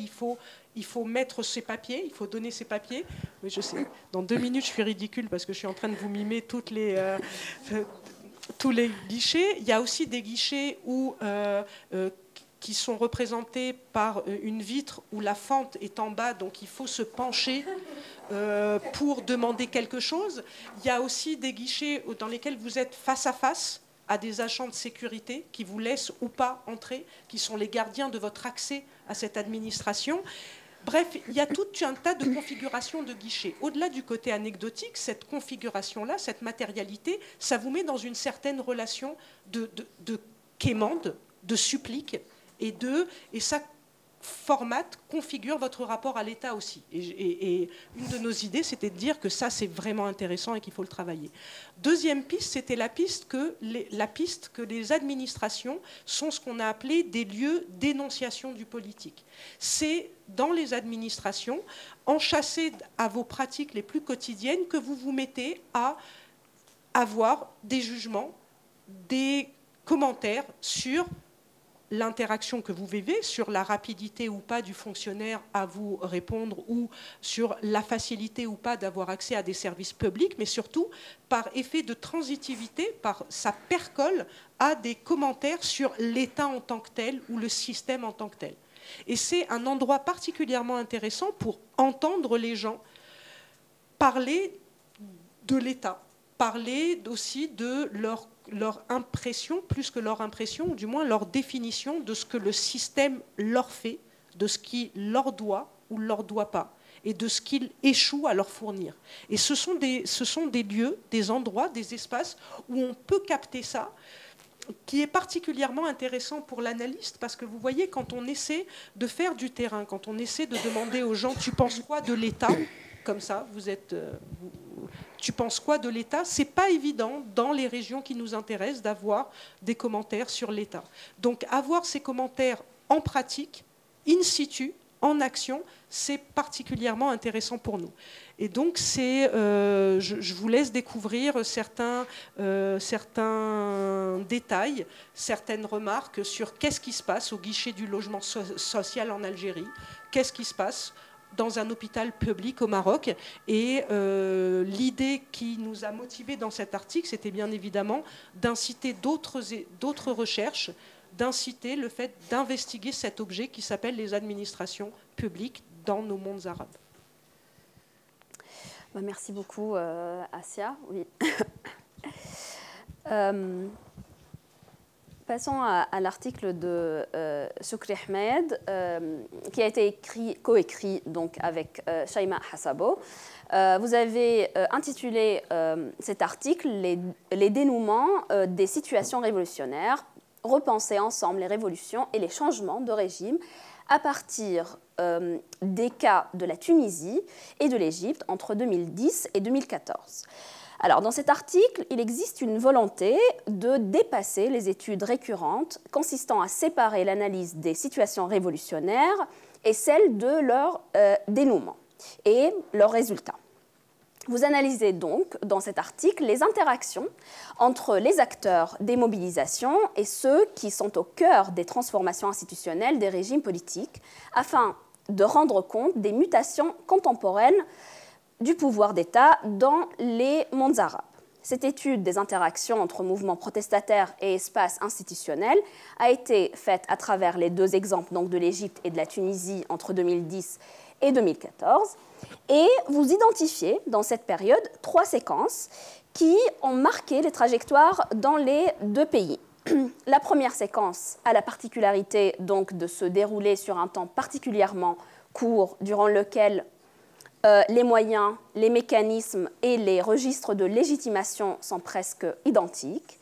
[SPEAKER 3] il, faut, il faut mettre ses papiers, il faut donner ses papiers. Mais je sais, dans deux minutes, je suis ridicule parce que je suis en train de vous mimer toutes les, euh, tous les guichets. Il y a aussi des guichets où, euh, qui sont représentés par une vitre où la fente est en bas, donc il faut se pencher. pour demander quelque chose. Il y a aussi des guichets dans lesquels vous êtes face à face, à des agents de sécurité qui vous laissent ou pas entrer, qui sont les gardiens de votre accès à cette administration. Bref, il y a tout un tas de configurations de guichets. Au-delà du côté anecdotique, cette configuration-là, cette matérialité, ça vous met dans une certaine relation de, de, de quémande, de supplique, et, de, et ça formate, configure votre rapport à l'État aussi. Et, une de nos idées, c'était de dire que ça, c'est vraiment intéressant et qu'il faut le travailler. Deuxième piste, c'était la piste que les, la piste que les administrations sont ce qu'on a appelé des lieux d'énonciation du politique. C'est dans les administrations, enchâssées à vos pratiques les plus quotidiennes, que vous vous mettez à avoir des jugements, des commentaires sur l'interaction que vous vivez, sur la rapidité ou pas du fonctionnaire à vous répondre ou sur la facilité ou pas d'avoir accès à des services publics, mais surtout par effet de transitivité, par sa percole à des commentaires sur l'État en tant que tel ou le système en tant que tel. Et c'est un endroit particulièrement intéressant pour entendre les gens parler de l'État, parler aussi de leur, impression, plus que leur impression, ou du moins leur définition de ce que le système leur fait, de ce qui leur doit ou leur doit pas, et de ce qu'il échoue à leur fournir. Et ce sont, des, ce sont des lieux, des endroits, des espaces où on peut capter ça, qui est particulièrement intéressant pour l'analyste, parce que vous voyez, quand on essaie de faire du terrain, quand on essaie de demander aux gens, tu penses quoi de l'État? Comme ça, vous êtes... Euh, tu penses quoi de l'État? C'est pas évident dans les régions qui nous intéressent d'avoir des commentaires sur l'État. Donc avoir ces commentaires en pratique, in situ, en action, c'est particulièrement intéressant pour nous. Et donc, c'est, euh, je, vous laisse découvrir certains, euh, certains détails, certaines remarques sur qu'est-ce qui se passe au guichet du logement social en Algérie, qu'est-ce qui se passe dans un hôpital public au Maroc. Et euh, l'idée qui nous a motivés dans cet article, c'était bien évidemment d'inciter d'autres, recherches, d'inciter le fait d'investiguer cet objet qui s'appelle les administrations publiques dans nos mondes arabes.
[SPEAKER 1] Bah, merci beaucoup, euh, Asia. Oui. <coughs> Euh, Passons à, l'article de euh, Soukri Ahmed, euh, qui a été écrit, coécrit donc avec euh, Shaima Hassabo. Euh, vous avez intitulé cet article les, les dénouements des situations révolutionnaires, repenser ensemble les révolutions et les changements de régime à partir des cas de la Tunisie et de l'Égypte entre 2010 et 2014. Alors, dans cet article, il existe une volonté de dépasser les études récurrentes consistant à séparer l'analyse des situations révolutionnaires et celle de leur euh, dénouement et leurs résultats. Vous analysez donc dans cet article les interactions entre les acteurs des mobilisations et ceux qui sont au cœur des transformations institutionnelles des régimes politiques afin de rendre compte des mutations contemporaines du pouvoir d'État dans les mondes arabes. Cette étude des interactions entre mouvements protestataires et espaces institutionnels a été faite à travers les deux exemples donc de l'Égypte et de la Tunisie entre 2010 et 2014. Et vous identifiez dans cette période trois séquences qui ont marqué les trajectoires dans les deux pays. <clears throat> La première séquence a la particularité donc de se dérouler sur un temps particulièrement court durant lequel euh, les moyens, les mécanismes et les registres de légitimation sont presque identiques.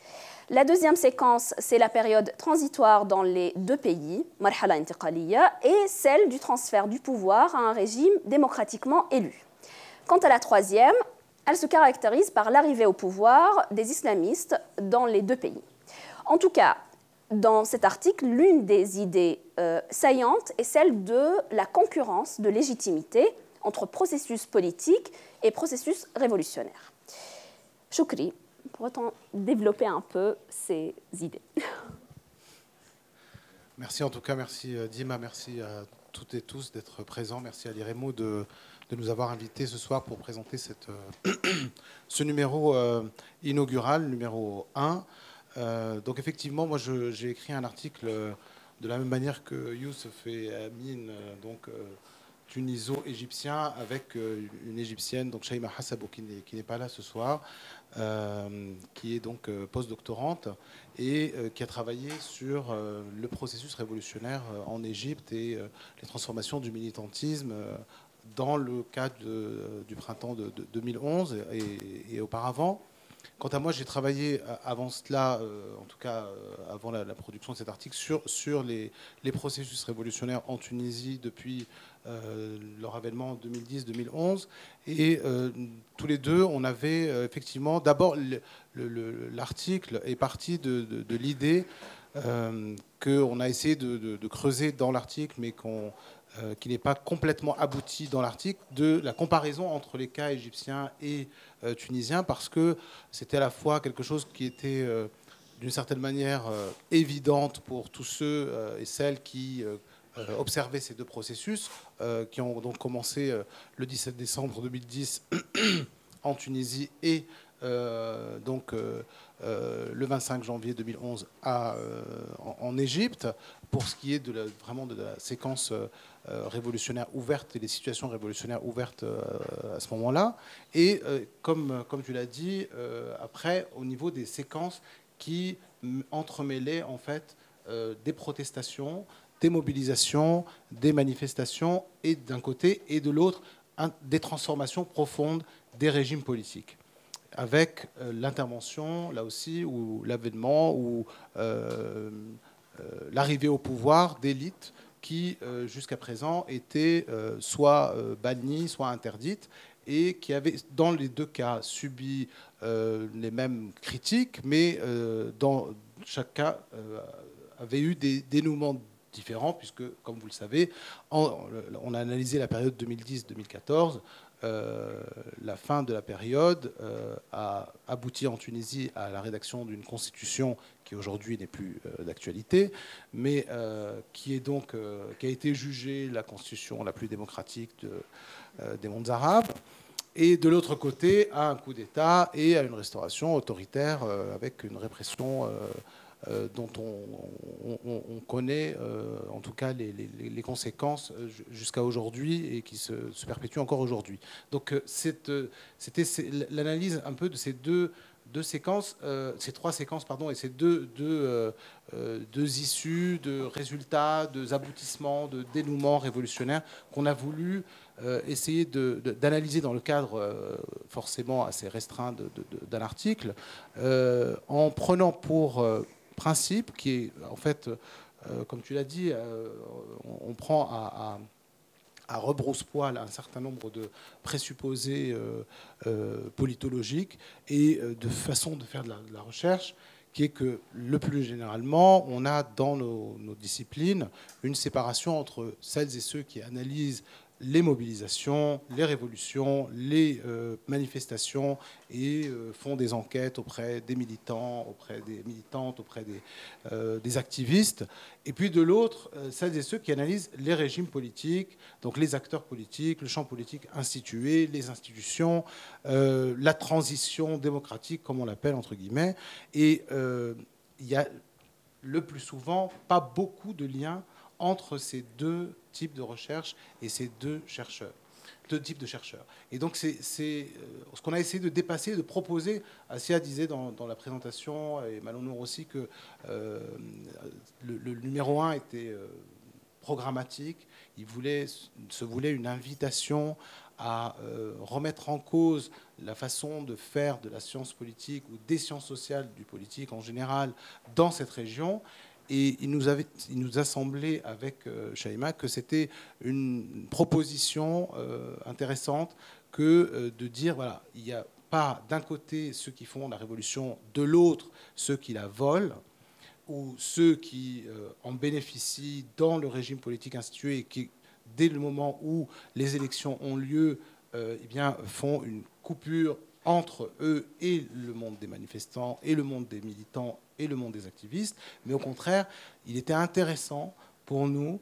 [SPEAKER 1] La deuxième séquence, c'est la période transitoire dans les deux pays, marhala intiqaliya, et celle du transfert du pouvoir à un régime démocratiquement élu. Quant à la troisième, elle se caractérise par l'arrivée au pouvoir des islamistes dans les deux pays. En tout cas, dans cet article, l'une des idées euh, saillantes est celle de la concurrence de légitimité entre processus politique et processus révolutionnaire. Choukri, pourrait-on développer un peu ces idées <laughs>
[SPEAKER 5] Merci en tout cas, merci euh, Dima, merci à toutes et tous d'être présents. Merci à l'IREMO de, nous avoir invités ce soir pour présenter euh, <coughs> ce numéro euh, inaugural, numéro 1. donc effectivement, moi j'ai écrit un article de la même manière que Youssef et Amine, donc tuniso-égyptien avec euh, une égyptienne, donc Shaima Hassabou, qui n'est pas là ce soir, euh, qui est donc euh, postdoctorante et qui a travaillé sur le processus révolutionnaire en Égypte et les transformations du militantisme dans le cadre du printemps de, 2011 et, auparavant. Quant à moi, j'ai travaillé avant cela, en tout cas avant la, production de cet article, sur, les, processus révolutionnaires en Tunisie depuis euh, leur avènement en 2010-2011. Et euh, tous les deux, on avait euh, effectivement, d'abord, l'article est parti de, l'idée qu'on a essayé de, creuser dans l'article, mais qu'on qui n'est pas complètement abouti dans l'article, de la comparaison entre les cas égyptiens et tunisiens, parce que c'était à la fois quelque chose qui était d'une certaine manière évidente pour tous ceux et celles qui observer ces deux processus euh, qui ont donc commencé euh, le 17 décembre 2010 <clears throat> en Tunisie et donc le 25 janvier 2011 à, en, Égypte pour ce qui est de vraiment de la séquence révolutionnaire ouverte et des situations révolutionnaires ouvertes à ce moment-là. Et comme, comme tu l'as dit, après, au niveau des séquences qui entremêlaient en fait des protestations, des mobilisations, des manifestations, et d'un côté, et de l'autre, des transformations profondes des régimes politiques, avec euh, l'intervention, là aussi, ou l'avènement, ou euh, euh, l'arrivée au pouvoir d'élites qui, jusqu'à présent, étaient soit bannies, soit interdites, et qui avaient, dans les deux cas, subi les mêmes critiques, mais dans chaque cas, avait eu des dénouements différent, puisque, comme vous le savez, on a analysé la période 2010-2014. Euh, la fin de la période euh, a abouti en Tunisie à la rédaction d'une constitution qui aujourd'hui n'est plus euh, d'actualité, mais qui est donc qui a été jugée la constitution la plus démocratique des mondes arabes. Et de l'autre côté, à un coup d'État et à une restauration autoritaire avec une répression dont on, connaît euh, en tout cas les, conséquences euh, jusqu'à aujourd'hui et qui se, perpétuent encore aujourd'hui. Donc c'était l'analyse un peu de ces deux, séquences, ces trois séquences, pardon, et ces deux issues de résultats, de aboutissements, de dénouements révolutionnaires qu'on a voulu essayer d'analyser dans le cadre forcément assez restreint d'un article, en prenant pour principe qui est, en fait, euh, comme tu l'as dit, euh, on, prend à, rebrousse-poil un certain nombre de présupposés euh, politologiques et de façons de faire de la, recherche qui est que le plus généralement, on a dans nos, disciplines une séparation entre celles et ceux qui analysent les mobilisations, les révolutions, les euh, manifestations et euh, font des enquêtes auprès des militants, auprès des militantes, auprès des, euh, activistes. Et puis de l'autre, celles et ceux qui analysent les régimes politiques, donc les acteurs politiques, le champ politique institué, les institutions, la transition démocratique, comme on l'appelle entre guillemets. Et il y a le plus souvent pas beaucoup de liens entre ces deux types de recherche et ces deux chercheurs deux types de chercheurs. Et donc, c'est euh, ce qu'on a essayé de dépasser, de proposer. Asia disait dans, la présentation, et Malon aussi, que euh, le, numéro un était euh, programmatique. Il voulait, se voulait une invitation à remettre en cause la façon de faire de la science politique ou des sciences sociales du politique en général dans cette région. Et il nous, avait, il nous a semblé avec euh, Shaima que c'était une proposition euh, intéressante que euh, de dire, voilà, il n'y a pas d'un côté ceux qui font la révolution, de l'autre ceux qui la volent, ou ceux qui en bénéficient dans le régime politique institué et qui, dès le moment où les élections ont lieu, eh bien, font une coupure entre eux et le monde des manifestants et le monde des militants et le monde des activistes, mais au contraire, il était intéressant pour nous.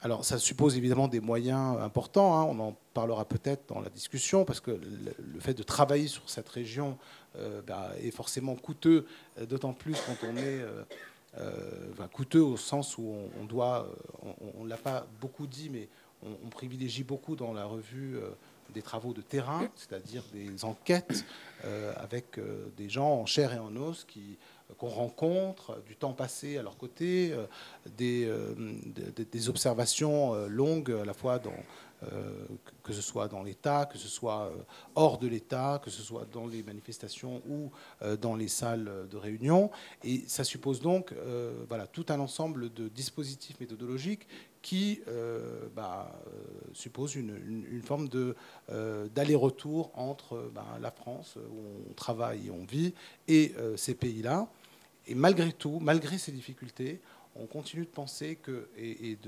[SPEAKER 5] Alors, ça suppose évidemment des moyens importants, hein, on en parlera peut-être dans la discussion, parce que le, fait de travailler sur cette région euh, bah, est forcément coûteux, euh, d'autant plus quand on est euh, coûteux au sens où on, doit, on ne l'a pas beaucoup dit, mais on, privilégie beaucoup dans la revue des travaux de terrain, c'est-à-dire des enquêtes avec des gens en chair et en os qui qu'on rencontre, du temps passé à leur côté, euh, euh, des, des, observations euh, longues à la fois dans, que ce soit dans l'État, que ce soit hors de l'État, que ce soit dans les manifestations ou dans les salles de réunion. Et ça suppose donc voilà, tout un ensemble de dispositifs méthodologiques qui bah, suppose une, forme d'aller-retour entre bah, la France, où on travaille et on vit, et ces pays-là. Et malgré tout, malgré ces difficultés, on continue de penser que, et,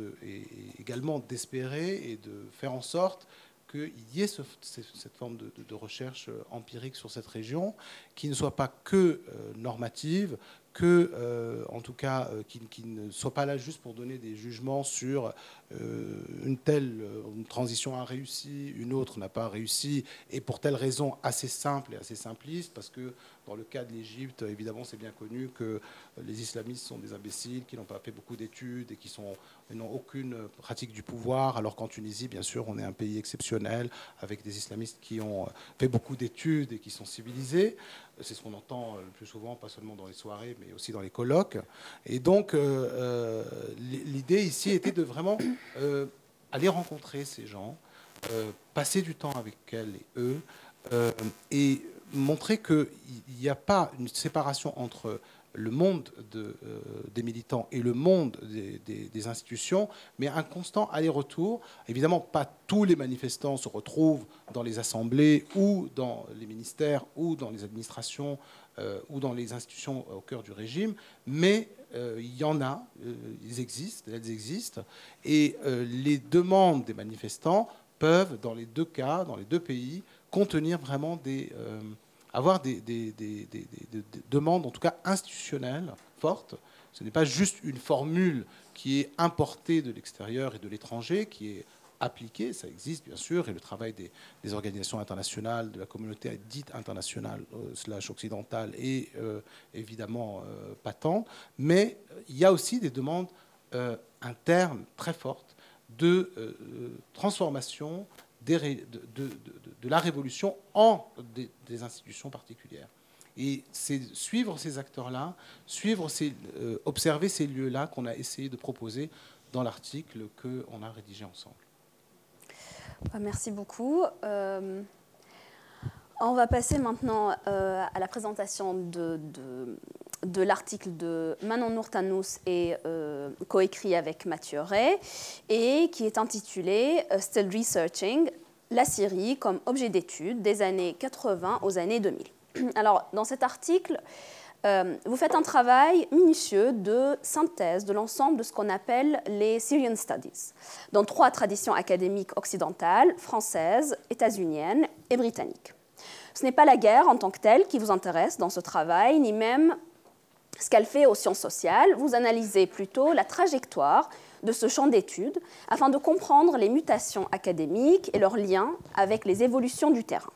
[SPEAKER 5] également d'espérer et de faire en sorte qu'il y ait cette forme de, recherche empirique sur cette région, qui ne soit pas que euh, normative, que, euh, en tout cas, euh, ne soit pas là juste pour donner des jugements sur euh, une telle une transition a réussi, une autre n'a pas réussi, et pour telle raison assez simple et assez simpliste, parce que dans le cas de l'Égypte, évidemment, c'est bien connu que les islamistes sont des imbéciles, qui n'ont pas fait beaucoup d'études et qui n'ont aucune pratique du pouvoir, alors qu'en Tunisie, bien sûr, on est un pays exceptionnel, avec des islamistes qui ont fait beaucoup d'études et qui sont civilisés. C'est ce qu'on entend le plus souvent, pas seulement dans les soirées, mais aussi dans les colloques. Et donc, euh, euh, l'idée ici était de vraiment euh, aller rencontrer ces gens, passer du temps avec elles et eux, et montrer qu'il n'y a pas une séparation entre le monde de, euh, des militants et le monde des, institutions, mais un constant aller-retour. Évidemment, pas tous les manifestants se retrouvent dans les assemblées ou dans les ministères ou dans les administrations euh, ou dans les institutions au cœur du régime, mais euh, il y en a, ils existent, elles existent, et les demandes des manifestants peuvent, dans les deux cas, dans les deux pays, contenir vraiment des avoir des, demandes, en tout cas institutionnelles, fortes. Ce n'est pas juste une formule qui est importée de l'extérieur et de l'étranger, qui est appliquée, ça existe bien sûr, et le travail des, organisations internationales, de la communauté dite internationale, euh, slash occidentale, est euh, évidemment euh, patent, mais il y a aussi des demandes internes très fortes de transformation de, la révolution en des, institutions particulières. Et c'est suivre ces acteurs-là, suivre ces, euh, observer ces lieux-là qu'on a essayé de proposer dans l'article qu'on a rédigé ensemble.
[SPEAKER 1] Bah, merci beaucoup. Euh, on va passer maintenant euh, à la présentation de l'article de Manon Nourtanous et euh, coécrit avec Mathieu Ray, et qui est intitulé euh, Still Researching la Syrie comme objet d'étude des années 80 aux années 2000. <clears throat> Alors, dans cet article, euh, vous faites un travail minutieux de synthèse de l'ensemble de ce qu'on appelle les Syrian Studies, dans trois traditions académiques occidentales, françaises, états-uniennes et britanniques. Ce n'est pas la guerre en tant que telle qui vous intéresse dans ce travail, ni même ce qu'elle fait aux sciences sociales, vous analysez plutôt la trajectoire de ce champ d'études afin de comprendre les mutations académiques et leurs liens avec les évolutions du terrain.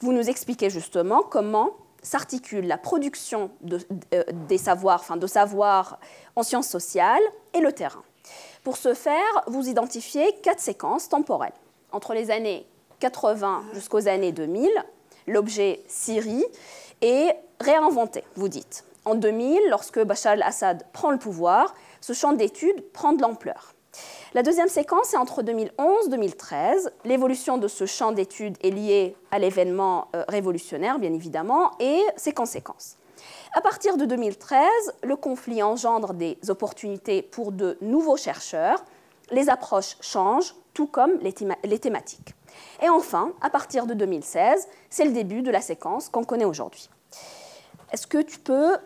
[SPEAKER 1] Vous nous expliquez justement comment s'articule la production de, euh, des savoirs, savoirs en sciences sociales et le terrain. Pour ce faire, vous identifiez quatre séquences temporelles. Entre les années 80 jusqu'aux années 2000, l'objet Syrie est réinventé, vous dites. En 2000, lorsque Bachar al-Assad prend le pouvoir, ce champ d'études prend de l'ampleur. La deuxième séquence est entre 2011 et 2013. L'évolution de ce champ d'études est liée à l'événement euh, révolutionnaire, bien évidemment, et ses conséquences. À partir de 2013, le conflit engendre des opportunités pour de nouveaux chercheurs. Les approches changent, tout comme les thématiques. Et enfin, à partir de 2016, c'est le début de la séquence qu'on connaît aujourd'hui. Est-ce que tu peux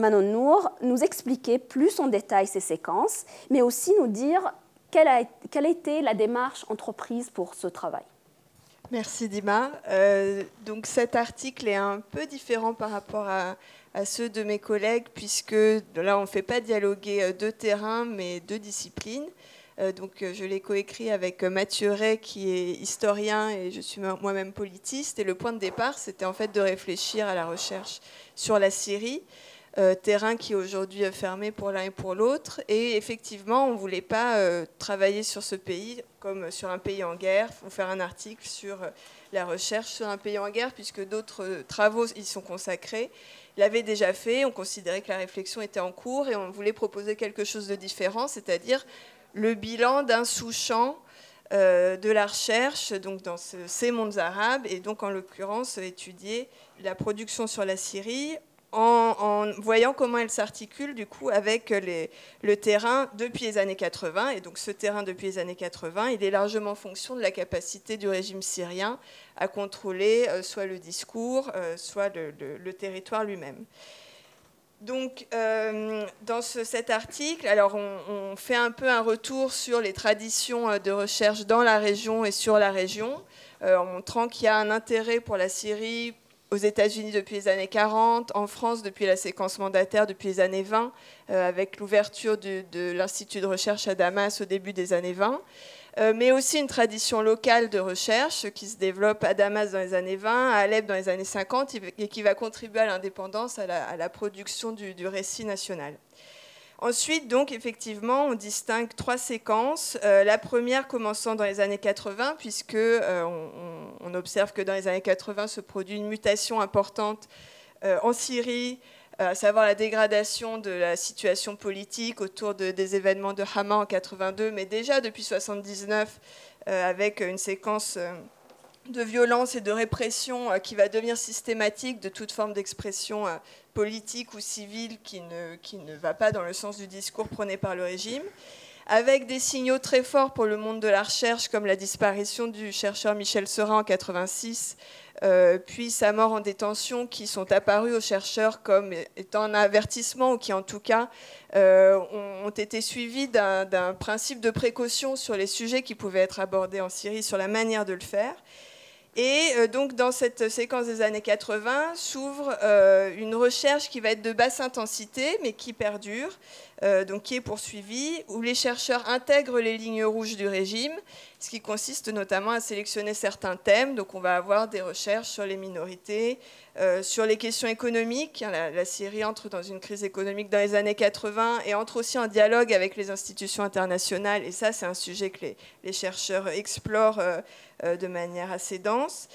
[SPEAKER 1] Manon Nour, nous expliquer plus en détail ces séquences, mais aussi nous dire quelle a, quelle été la démarche entreprise pour ce travail.
[SPEAKER 2] Merci Dima. Euh, donc cet article est un peu différent par rapport à, ceux de mes collègues, puisque là on ne fait pas dialoguer euh, deux terrains, mais deux disciplines. Euh, donc je l'ai coécrit avec Mathieu Ray, qui est historien, et je suis moi-même politiste. Et le point de départ, c'était en fait de réfléchir à la recherche sur la Syrie. Euh, terrain qui est aujourd'hui fermé pour l'un et pour l'autre. Et effectivement, on ne voulait pas euh, travailler sur ce pays comme sur un pays en guerre, ou faire un article sur euh, la recherche sur un pays en guerre, puisque d'autres travaux y sont consacrés. L'avait déjà fait, on considérait que la réflexion était en cours et on voulait proposer quelque chose de différent, c'est-à-dire le bilan d'un sous-champ de la recherche donc dans ces mondes arabes et donc en l'occurrence étudier la production sur la Syrie en, voyant comment elle s'articule du coup avec le terrain depuis les années 80. Et donc ce terrain depuis les années 80, il est largement en fonction de la capacité du régime syrien à contrôler euh, soit le discours, euh, soit le, territoire lui-même. Donc, euh, dans cet article, alors on, on, fait un peu un retour sur les traditions de recherche dans la région et sur la région, en montrant qu'il y a un intérêt pour la Syrie aux États-Unis depuis les années 40, en France depuis la séquence mandataire depuis les années 20, avec l'ouverture de l'Institut de recherche à Damas au début des années 20. Euh, mais aussi une tradition locale de recherche qui se développe à Damas dans les années 20, à Alep dans les années 50, et qui va contribuer à l'indépendance, à, la, production du, récit national. Ensuite, donc, effectivement, on distingue trois séquences. Euh, la première commençant dans les années 80, puisque euh, on, observe que dans les années 80 se produit une mutation importante en Syrie, à savoir la dégradation de la situation politique autour des événements de Hama en 82, mais déjà depuis 79, euh, avec une séquence euh, de violence et de répression euh, qui va devenir systématique de toute forme d'expression politique ou civile qui ne, qui ne va pas dans le sens du discours prôné par le régime avec des signaux très forts pour le monde de la recherche, comme la disparition du chercheur Michel Serin en 86, euh, puis sa mort en détention, qui sont apparus aux chercheurs comme étant un avertissement, ou qui en tout cas euh, ont été suivis d'un principe de précaution sur les sujets qui pouvaient être abordés en Syrie, sur la manière de le faire. Et euh, donc dans cette séquence des années 80 s'ouvre une recherche qui va être de basse intensité, mais qui perdure, euh, donc qui est poursuivi, où les chercheurs intègrent les lignes rouges du régime, ce qui consiste notamment à sélectionner certains thèmes. Donc on va avoir des recherches sur les minorités, euh, sur les questions économiques. La, la, Syrie entre dans une crise économique dans les années 80 et entre aussi en dialogue avec les institutions internationales. Et ça, c'est un sujet que les, chercheurs explorent euh, de manière assez dense.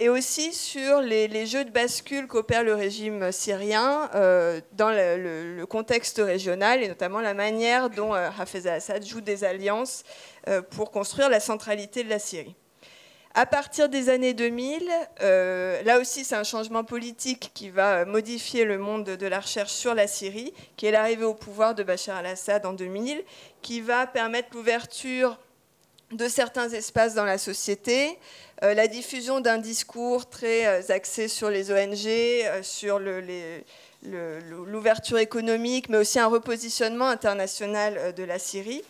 [SPEAKER 2] Et aussi sur les, jeux de bascule qu'opère le régime syrien dans le contexte régional et notamment la manière dont euh, Hafez al-Assad joue des alliances euh, pour construire la centralité de la Syrie. À partir des années 2000, euh, là aussi c'est un changement politique qui va modifier le monde de la recherche sur la Syrie, qui est l'arrivée au pouvoir de Bachar al-Assad en 2000, qui va permettre l'ouverture de certains espaces dans la société, la diffusion d'un discours très axé sur les ONG, sur le, les, l'ouverture économique, mais aussi un repositionnement international euh, de la Syrie.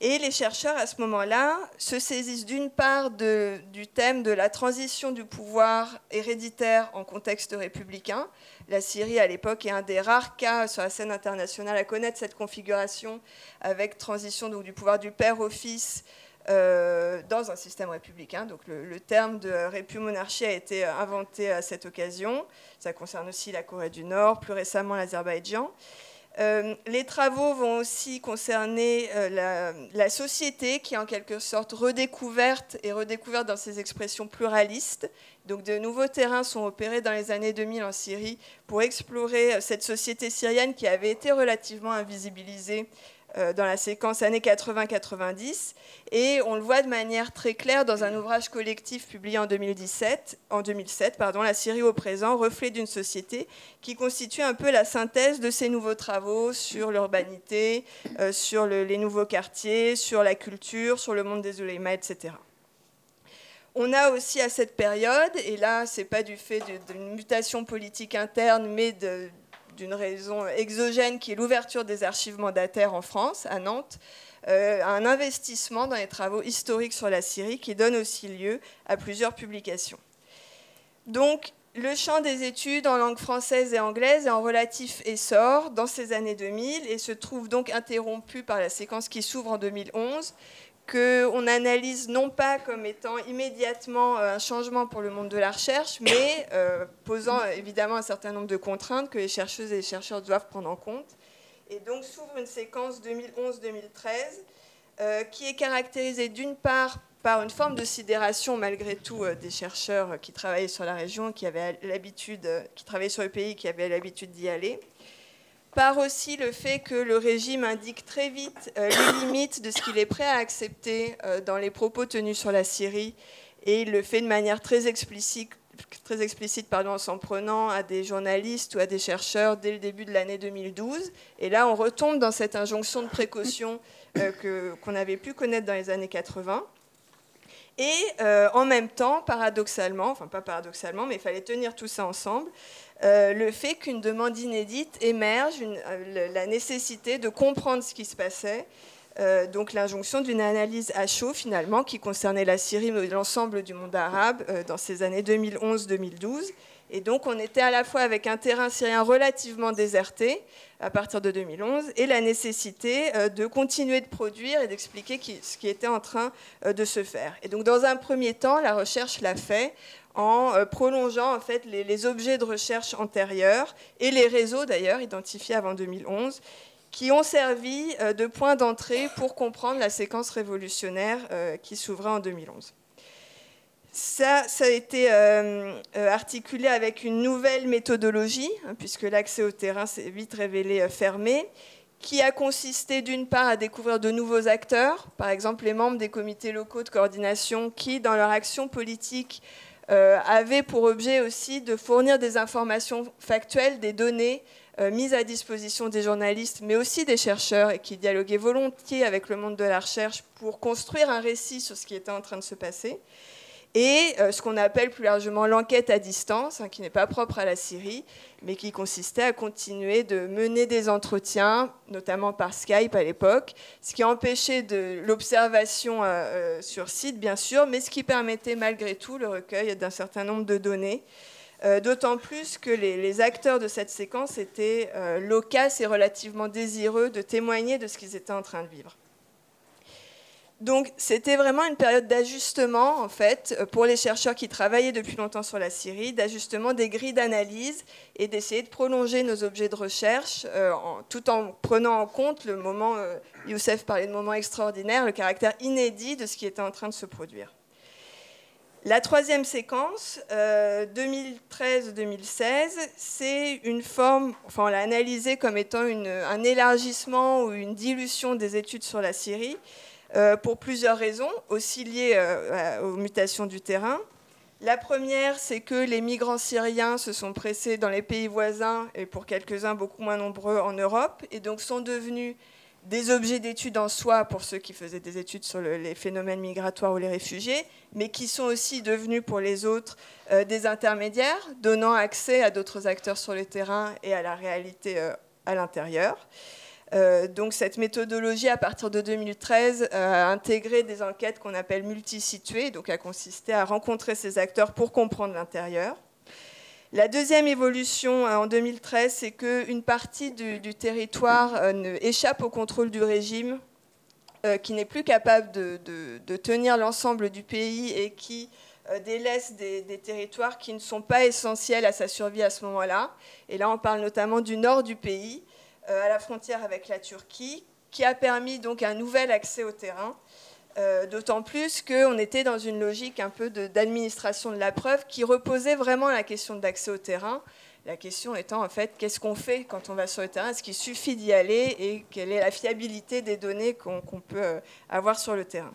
[SPEAKER 2] Et les chercheurs, à ce moment-là, se saisissent d'une part du thème de la transition du pouvoir héréditaire en contexte républicain. La Syrie, à l'époque, est un des rares cas sur la scène internationale à connaître cette configuration avec transition du pouvoir du père au fils euh, dans un système républicain. Donc le, terme de répu-monarchie a été inventé à cette occasion. Ça concerne aussi la Corée du Nord, plus récemment l'Azerbaïdjan. Euh, les travaux vont aussi concerner euh, la, société qui est en quelque sorte redécouverte et redécouverte dans ses expressions pluralistes. Donc de nouveaux terrains sont opérés dans les années 2000 en Syrie pour explorer cette société syrienne qui avait été relativement invisibilisée euh, dans la séquence années 80-90. Et on le voit de manière très claire dans un ouvrage collectif publié en 2017, en 2007, pardon, La Syrie au présent, reflet d'une société, qui constitue un peu la synthèse de ces nouveaux travaux sur l'urbanité, euh, sur les nouveaux quartiers, sur la culture, sur le monde des oulémas, etc. On a aussi à cette période, et là, ce n'est pas du fait d'une mutation politique interne, mais de, d'une raison exogène qui est l'ouverture des archives mandataires en France, à Nantes, euh, un investissement dans les travaux historiques sur la Syrie qui donne aussi lieu à plusieurs publications. Donc, le champ des études en langue française et anglaise est en relatif essor dans ces années 2000 et se trouve donc interrompu par la séquence qui s'ouvre en 2011 qu'on analyse non pas comme étant immédiatement euh, un changement pour le monde de la recherche, mais euh, posant évidemment un certain nombre de contraintes que les chercheuses et les chercheurs doivent prendre en compte. Et donc s'ouvre une séquence 2011-2013 euh, qui est caractérisée d'une part par une forme de sidération malgré tout des chercheurs qui travaillaient sur la région, qui avaient l'habitude, qui travaillaient sur le pays, qui avaient l'habitude d'y aller par aussi le fait que le régime indique très vite euh, les limites de ce qu'il est prêt à accepter euh, dans les propos tenus sur la Syrie et il le fait de manière très explicite, très explicite pardon, en s'en prenant à des journalistes ou à des chercheurs dès le début de l'année 2012. Et là, on retombe dans cette injonction de précaution euh, qu'on avait pu connaître dans les années 80. Et en même temps, paradoxalement, enfin pas paradoxalement, mais il fallait tenir tout ça ensemble, euh, le fait qu'une demande inédite émerge, euh, la nécessité de comprendre ce qui se passait, euh, donc l'injonction d'une analyse à chaud finalement qui concernait la Syrie mais l'ensemble du monde arabe dans ces années 2011-2012. Et donc on était à la fois avec un terrain syrien relativement déserté à partir de 2011 et la nécessité de continuer de produire et d'expliquer ce qui était en train de se faire. Et donc dans un premier temps, la recherche l'a fait en euh, prolongeant en fait les, objets de recherche antérieurs et les réseaux d'ailleurs identifiés avant 2011 qui ont servi de point d'entrée pour comprendre la séquence révolutionnaire qui s'ouvrait en 2011. Ça, ça a été euh, euh, articulé avec une nouvelle méthodologie, hein, puisque l'accès au terrain s'est vite révélé euh, fermé, qui a consisté d'une part à découvrir de nouveaux acteurs, par exemple les membres des comités locaux de coordination, qui, dans leur action politique, avaient pour objet aussi de fournir des informations factuelles, des données mises à disposition des journalistes, mais aussi des chercheurs, et qui dialoguaient volontiers avec le monde de la recherche pour construire un récit sur ce qui était en train de se passer et euh, ce qu'on appelle plus largement l'enquête à distance, hein, qui n'est pas propre à la Syrie, mais qui consistait à continuer de mener des entretiens, notamment par Skype à l'époque, ce qui empêchait l'observation euh, euh, sur site, bien sûr, mais ce qui permettait malgré tout le recueil d'un certain nombre de données. D'autant plus que les, les, acteurs de cette séquence étaient loquaces et relativement désireux de témoigner de ce qu'ils étaient en train de vivre. Donc c'était vraiment une période d'ajustement, en fait, euh, pour les chercheurs qui travaillaient depuis longtemps sur la Syrie, d'ajustement des grilles d'analyse et d'essayer de prolonger nos objets de recherche euh, tout en prenant en compte le moment, euh, Youssef parlait de moment extraordinaire, le caractère inédit de ce qui était en train de se produire. La troisième séquence, 2013-2016, c'est une forme, enfin on l'a analysée comme étant un élargissement ou une dilution des études sur la Syrie, euh, pour plusieurs raisons, aussi liées euh, aux mutations du terrain. La première, c'est que les migrants syriens se sont pressés dans les pays voisins, et pour quelques-uns beaucoup moins nombreux en Europe, et donc sont devenus des objets d'étude en soi pour ceux qui faisaient des études sur les phénomènes migratoires ou les réfugiés, mais qui sont aussi devenus pour les autres euh, des intermédiaires, donnant accès à d'autres acteurs sur le terrain et à la réalité à l'intérieur. Euh, donc cette méthodologie, à partir de 2013, euh, a intégré des enquêtes qu'on appelle multisituées, donc a consisté à rencontrer ces acteurs pour comprendre l'intérieur. La deuxième évolution euh, en 2013, c'est qu'une partie du, territoire échappe au contrôle du régime, qui n'est plus capable de, tenir l'ensemble du pays et qui délaisse des, territoires qui ne sont pas essentiels à sa survie à ce moment-là. Et là, on parle notamment du nord du pays, à la frontière avec la Turquie, qui a permis donc un nouvel accès au terrain. Euh, d'autant plus qu'on était dans une logique un peu d'administration de, la preuve qui reposait vraiment la question d'accès au terrain. La question étant en fait qu'est-ce qu'on fait quand on va sur le terrain? Est-ce qu'il suffit d'y aller? Et quelle est la fiabilité des données qu'on peut euh, avoir sur le terrain?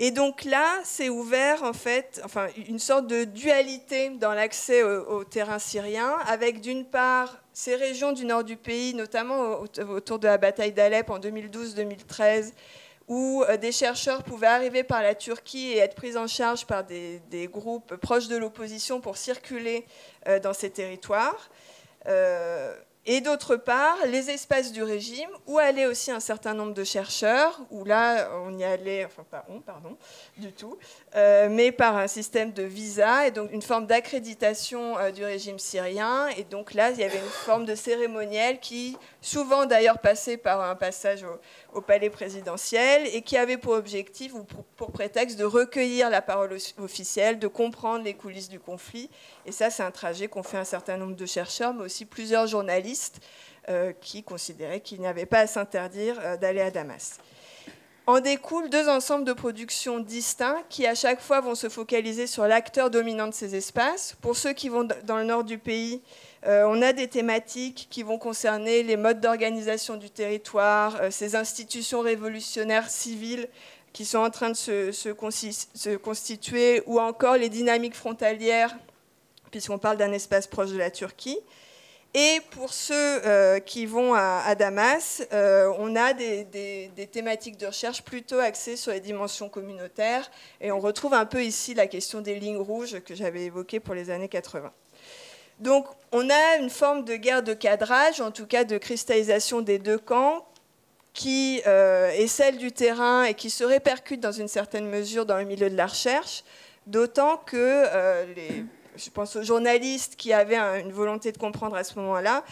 [SPEAKER 2] Et donc là, c'est ouvert en fait, enfin, une sorte de dualité dans l'accès au, terrain syrien, avec d'une part ces régions du nord du pays, notamment autour de la bataille d'Alep en 2012-2013, où euh, des chercheurs pouvaient arriver par la Turquie et être pris en charge par des, groupes proches de l'opposition pour circuler euh, dans ces territoires. Euh, et d'autre part, les espaces du régime, où allaient aussi un certain nombre de chercheurs, où là, on y allait, enfin pas on, pardon, du tout, euh, mais par un système de visa, et donc une forme d'accréditation euh, du régime syrien. Et donc là, il y avait une forme de cérémoniel qui, souvent d'ailleurs passait par un passage au, palais présidentiel, et qui avait pour objectif ou pour, pour prétexte de recueillir la parole officielle, de comprendre les coulisses du conflit. Et ça, c'est un trajet qu'ont fait un certain nombre de chercheurs, mais aussi plusieurs journalistes euh, qui considéraient qu'il n'y avait pas à s'interdire euh, d'aller à Damas. En découlent deux ensembles de productions distincts qui à chaque fois vont se focaliser sur l'acteur dominant de ces espaces. Pour ceux qui vont dans le nord du pays, euh, on a des thématiques qui vont concerner les modes d'organisation du territoire, ces institutions révolutionnaires civiles qui sont en train de se, constituer, ou encore les dynamiques frontalières, puisqu'on parle d'un espace proche de la Turquie. Et pour ceux euh, qui vont à, Damas, euh, on a des, thématiques de recherche plutôt axées sur les dimensions communautaires. Et on retrouve un peu ici la question des lignes rouges que j'avais évoquées pour les années 80. Donc on a une forme de guerre de cadrage, en tout cas de cristallisation des deux camps, qui euh, est celle du terrain et qui se répercute dans une certaine mesure dans le milieu de la recherche, d'autant que les je pense aux journalistes qui avaient une volonté de comprendre à ce moment-là,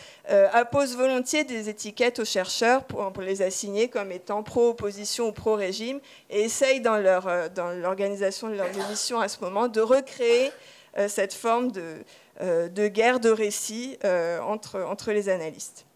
[SPEAKER 2] apposent volontiers des étiquettes aux chercheurs pour, les assigner comme étant pro-opposition ou pro-régime et essayent dans l'organisation dans de leurs émissions à ce moment de recréer cette forme de, de, guerre de récit entre, entre les analystes.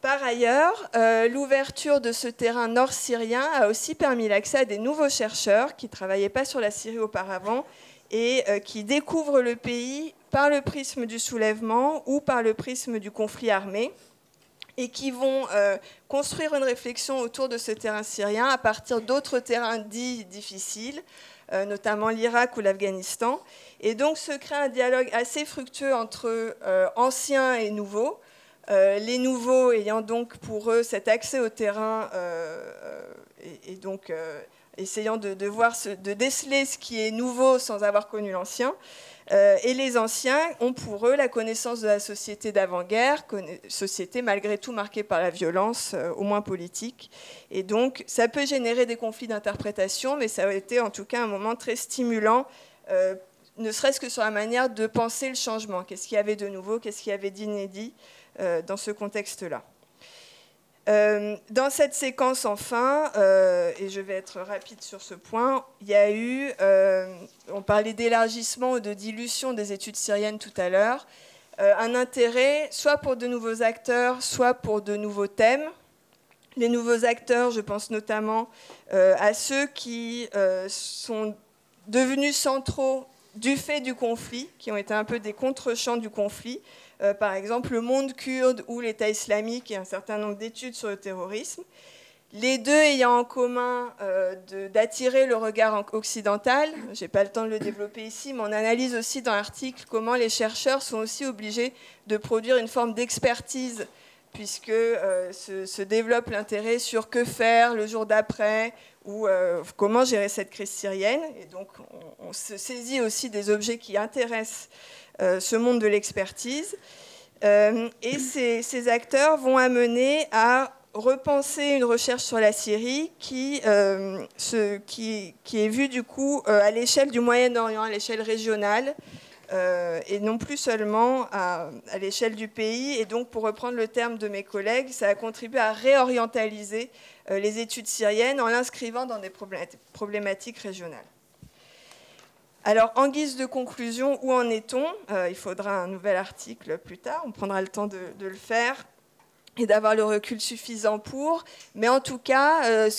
[SPEAKER 2] Par ailleurs, euh, l'ouverture de ce terrain nord-syrien a aussi permis l'accès à des nouveaux chercheurs qui ne travaillaient pas sur la Syrie auparavant et euh, qui découvrent le pays par le prisme du soulèvement ou par le prisme du conflit armé et qui vont euh, construire une réflexion autour de ce terrain syrien à partir d'autres terrains dits difficiles, notamment l'Irak ou l'Afghanistan. Et donc se crée un dialogue assez fructueux entre anciens et nouveaux, euh, les nouveaux ayant donc pour eux cet accès au terrain euh, et, donc euh, essayant de, voir, de déceler ce qui est nouveau sans avoir connu l'ancien. Et les anciens ont pour eux la connaissance de la société d'avant-guerre, société malgré tout marquée par la violence, au moins politique. Et donc ça peut générer des conflits d'interprétation, mais ça a été en tout cas un moment très stimulant ne serait-ce que sur la manière de penser le changement. Qu'est-ce qu'il y avait de nouveau, qu'est-ce qu'il y avait d'inédit euh, dans ce contexte-là? Euh, dans cette séquence, enfin, euh, et je vais être rapide sur ce point, il y a eu, on parlait d'élargissement ou de dilution des études syriennes tout à l'heure, un intérêt soit pour de nouveaux acteurs, soit pour de nouveaux thèmes. Les nouveaux acteurs, je pense notamment à ceux qui sont devenus centraux du fait du conflit, qui ont été un peu des contre-champs du conflit, euh, par exemple le monde kurde ou l'État islamique et un certain nombre d'études sur le terrorisme. Les deux ayant en commun euh, d'attirer le regard occidental. Je n'ai pas le temps de le développer ici, mais on analyse aussi dans l'article comment les chercheurs sont aussi obligés de produire une forme d'expertise puisque euh, se, développe l'intérêt sur que faire le jour d'après ou comment gérer cette crise syrienne. Et donc on, se saisit aussi des objets qui intéressent euh, ce monde de l'expertise. Euh, et ces, acteurs vont amener à repenser une recherche sur la Syrie qui, euh, qui, est vue du coup à l'échelle du Moyen-Orient, à l'échelle régionale, et non plus seulement à, l'échelle du pays. Et donc, pour reprendre le terme de mes collègues, ça a contribué à réorientaliser les études syriennes en l'inscrivant dans des problématiques régionales. Alors, en guise de conclusion, où en est-on? Euh, Il faudra un nouvel article plus tard, on prendra le temps de, le faire et d'avoir le recul suffisant pour. Mais en tout cas, euh,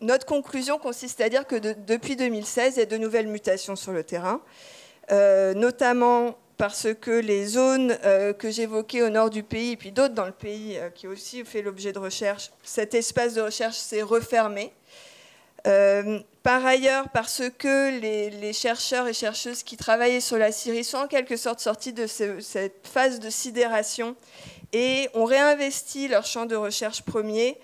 [SPEAKER 2] notre conclusion consiste à dire que depuis 2016, il y a de nouvelles mutations sur le terrain, euh, notamment parce que les zones que j'évoquais au nord du pays, et puis d'autres dans le pays qui ont aussi fait l'objet de recherche, cet espace de recherche s'est refermé. Euh, par ailleurs, parce que les, chercheurs et chercheuses qui travaillaient sur la Syrie sont en quelque sorte sortis de cette phase de sidération et ont réinvesti leur champ de recherche premier,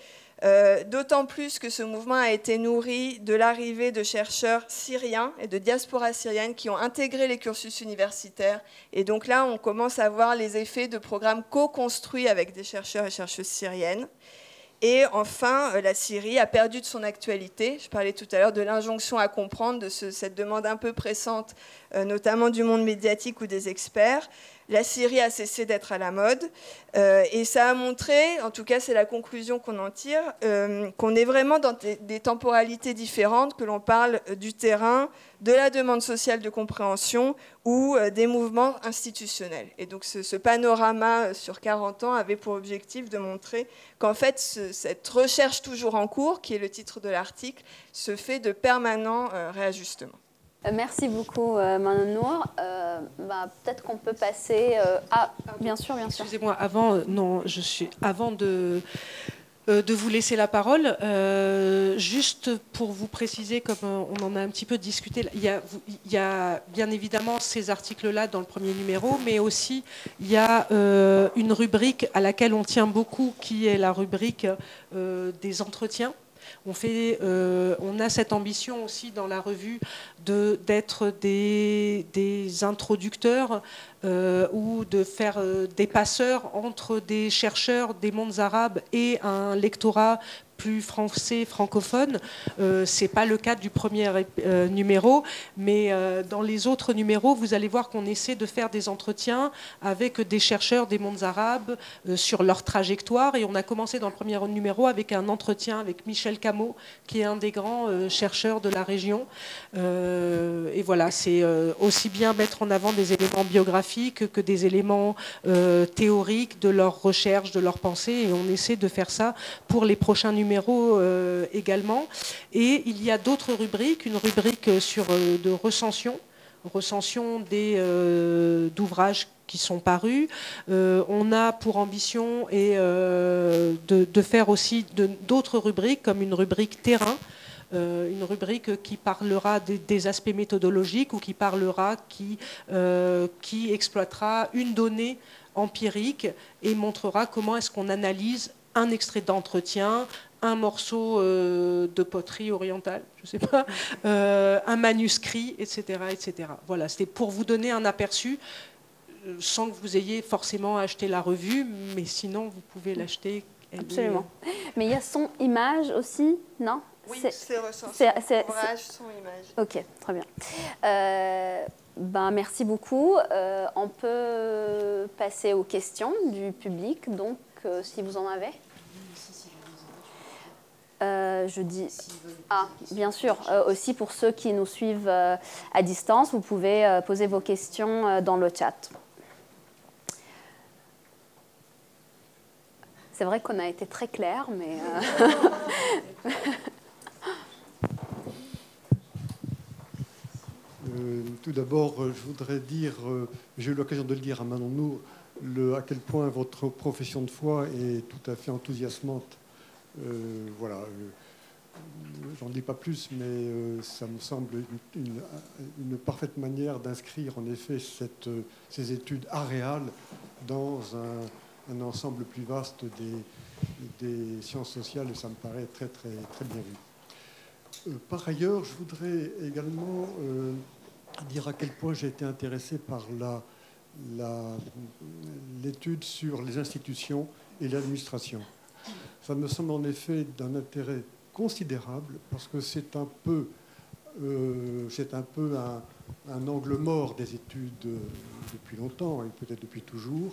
[SPEAKER 2] euh, d'autant plus que ce mouvement a été nourri de l'arrivée de chercheurs syriens et de diaspora syrienne qui ont intégré les cursus universitaires. Et donc là, on commence à voir les effets de programmes co-construits avec des chercheurs et chercheuses syriennes. Et enfin, euh, la Syrie a perdu de son actualité. Je parlais tout à l'heure de l'injonction à comprendre, de cette demande un peu pressante, euh, notamment du monde médiatique ou des experts la Syrie a cessé d'être à la mode. Euh, et ça a montré, en tout cas c'est la conclusion qu'on en tire, qu'on est vraiment dans des, temporalités différentes, que l'on parle du terrain, de la demande sociale de compréhension ou des mouvements institutionnels. Et donc ce, panorama sur 40 ans avait pour objectif de montrer qu'en fait cette recherche toujours en cours, qui est le titre de l'article, se fait de permanents réajustements.
[SPEAKER 1] Euh, merci beaucoup, euh, Manon Nour. Euh, bah, peut-être qu'on peut passer à. Bien sûr, bien sûr.
[SPEAKER 3] Excusez-moi, avant, non, je suis, avant de, de vous laisser la parole, juste pour vous préciser, comme on en a un petit peu discuté, il y a, bien évidemment ces articles-là dans le premier numéro, mais aussi il y a une rubrique à laquelle on tient beaucoup, qui est la rubrique des entretiens. On, fait, euh, on a cette ambition aussi dans la revue d'être des, des, introducteurs euh, ou de faire euh, des passeurs entre des chercheurs des mondes arabes et un lectorat plus français, francophone. Euh, Ce n'est pas le cas du premier euh, numéro, mais dans les autres numéros, vous allez voir qu'on essaie de faire des entretiens avec des chercheurs des mondes arabes sur leur trajectoire. Et on a commencé dans le premier numéro avec un entretien avec Michel Cameau, qui est un des grands chercheurs de la région. et voilà, c'est aussi bien mettre en avant des éléments biographiques que des éléments théoriques de leur recherche, de leur pensée. Et on essaie de faire ça pour les prochains numéros numéro euh, également. Et il y a d'autres rubriques, une rubrique euh, de recension, recension euh, d'ouvrages qui sont parus. on a pour ambition de, faire aussi d'autres rubriques, comme une rubrique terrain, une rubrique qui parlera des, aspects méthodologiques ou qui parlera, qui, qui exploitera une donnée empirique et montrera comment est-ce qu'on analyse un extrait d'entretien, un morceau euh, de poterie orientale, je sais pas, <laughs> euh, un manuscrit, etc., etc. Voilà, c'était pour vous donner un aperçu, euh, sans que vous ayez forcément acheté la revue, mais sinon vous pouvez l'acheter.
[SPEAKER 1] Absolument. <laughs> Mais il y a son image aussi, non?
[SPEAKER 2] Oui, c'est recensé. Ouvrage, son image.
[SPEAKER 1] Ok, très bien. ben, merci beaucoup. on peut passer aux questions du public, donc si vous en avez. Euh, je dis ah bien sûr euh, aussi pour ceux qui nous suivent euh, à distance vous pouvez poser vos questions dans le chat c'est vrai qu'on a été très clair mais <laughs>
[SPEAKER 6] tout d'abord je voudrais dire j'ai eu l'occasion de le dire à Manon nous le, à quel point votre profession de foi est tout à fait enthousiasmante euh, voilà. Euh, j'en dis pas plus, mais euh, ça me semble une, parfaite manière d'inscrire en effet ces études aréales dans un, ensemble plus vaste des, des, sciences sociales et ça me paraît très très très bien vu. par ailleurs, je voudrais également dire à quel point j'ai été intéressé par l'étude sur les institutions et l'administration. Ça me semble en effet d'un intérêt considérable parce que c'est un peu, euh, un, peu un, angle mort des études depuis longtemps et peut-être depuis toujours.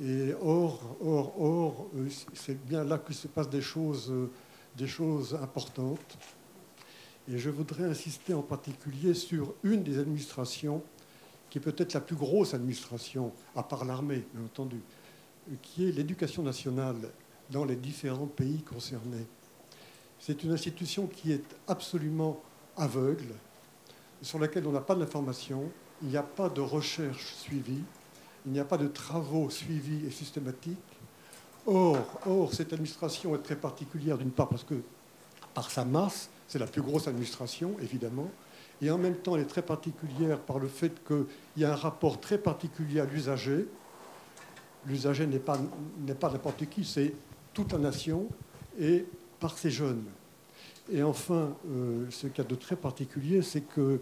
[SPEAKER 6] Et or, or, or, euh, c'est bien là que se passent des choses, des choses importantes. Et je voudrais insister en particulier sur une des administrations qui est peut-être la plus grosse administration, à part l'armée, bien entendu, qui est l'éducation nationale dans les différents pays concernés. C'est une institution qui est absolument aveugle, sur laquelle on n'a pas d'information, il n'y a pas de recherche suivie, il n'y a pas de travaux suivis et systématiques. Or, or cette administration est très particulière, d'une part parce que par sa masse, c'est la plus grosse administration, évidemment, et en même temps, elle est très particulière par le fait qu'il y a un rapport très particulier à l'usager. L'usager n'est pas, n'importe qui, c'est toute la nation et par ses jeunes. Et enfin, euh, ce qu'il y a de très particulier, c'est que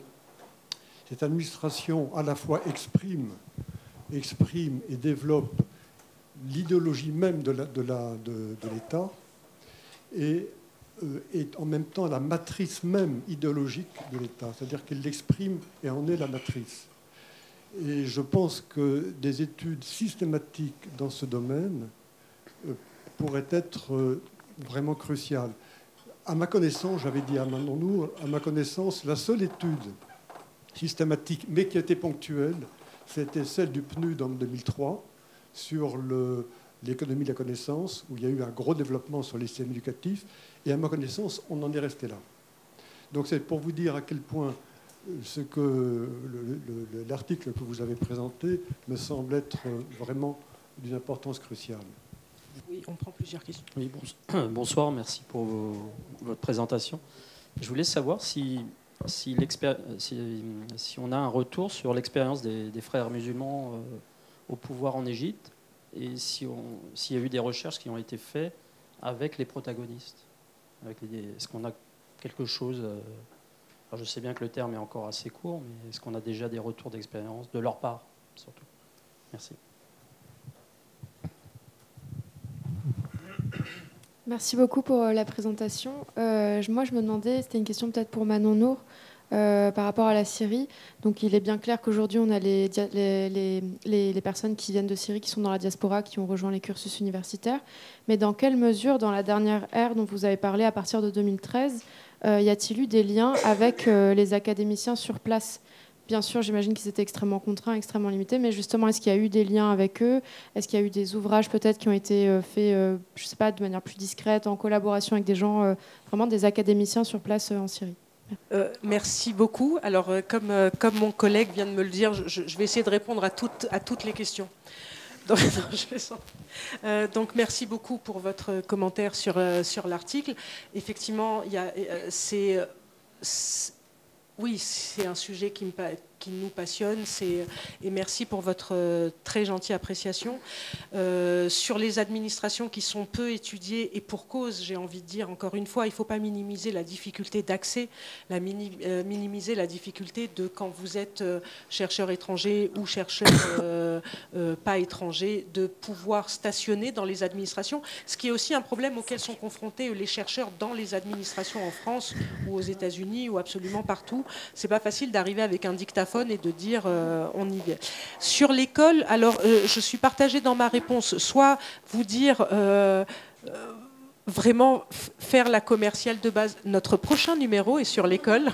[SPEAKER 6] cette administration à la fois exprime, et développe l'idéologie même de l'État est en même temps la matrice même idéologique de l'État, c'est-à-dire qu'elle l'exprime et en est la matrice. Et je pense que des études systématiques dans ce domaine euh, pourrait être euh, vraiment crucial. À ma connaissance, j'avais dit à Manon à ma connaissance, la seule étude systématique, mais qui était ponctuelle, c'était celle du PNUD en 2003 sur l'économie de la connaissance, où il y a eu un gros développement sur les systèmes éducatifs. Et à ma connaissance, on en est resté là. Donc c'est pour vous dire à quel point euh, ce que l'article que vous avez présenté me semble être euh, vraiment d'une importance cruciale.
[SPEAKER 3] Oui, on prend plusieurs questions.
[SPEAKER 7] Oui, <coughs> bonsoir, merci pour votre présentation. Je voulais savoir si, si, si, on a un retour sur l'expérience des, frères musulmans euh, au pouvoir en Égypte et s'il y a eu des recherches qui ont été faites avec les protagonistes. Est-ce qu'on a quelque chose euh, Je sais bien que le terme est encore assez court, mais est-ce qu'on a déjà des retours d'expérience de leur part, surtout? Merci.
[SPEAKER 8] Merci beaucoup pour la présentation. moi, je me demandais, c'était une question peut-être pour Manon Nour. Euh, par rapport à la Syrie. Donc il est bien clair qu'aujourd'hui, on a les, personnes qui viennent de Syrie, qui sont dans la diaspora, qui ont rejoint les cursus universitaires. Mais dans quelle mesure, dans la dernière ère dont vous avez parlé, à partir de 2013, euh, y a-t-il eu des liens avec euh, les académiciens sur place? Bien sûr, j'imagine qu'ils étaient extrêmement contraints, extrêmement limités, mais justement, est-ce qu'il y a eu des liens avec eux? Est-ce qu'il y a eu des ouvrages peut-être qui ont été faits, je ne sais pas, de manière plus discrète, en collaboration avec des gens, vraiment des académiciens sur place en Syrie?
[SPEAKER 3] Euh, merci beaucoup. Alors, euh, comme, euh, comme mon collègue vient de me le dire, je, vais essayer de répondre à toutes, à toutes les questions. <laughs> Donc, merci beaucoup pour votre commentaire sur, sur l'article. Effectivement, c'est oui, c'est un sujet qui, me, qui nous passionne. Et merci pour votre euh, très gentille appréciation. Euh, sur les administrations qui sont peu étudiées, et pour cause, j'ai envie de dire encore une fois, il ne faut pas minimiser la difficulté d'accès, la euh, minimiser la difficulté de quand vous êtes chercheur étranger ou chercheur pas étranger, de pouvoir stationner dans les administrations, ce qui est aussi un problème auquel sont confrontés les chercheurs dans les administrations en France ou aux États-Unis ou absolument partout. C'est pas facile d'arriver avec un dictaphone et de dire euh, on y vient. Sur l'école, alors euh, je suis partagée dans ma réponse. Soit vous dire euh, vraiment faire la commerciale de base. Notre prochain numéro est sur l'école.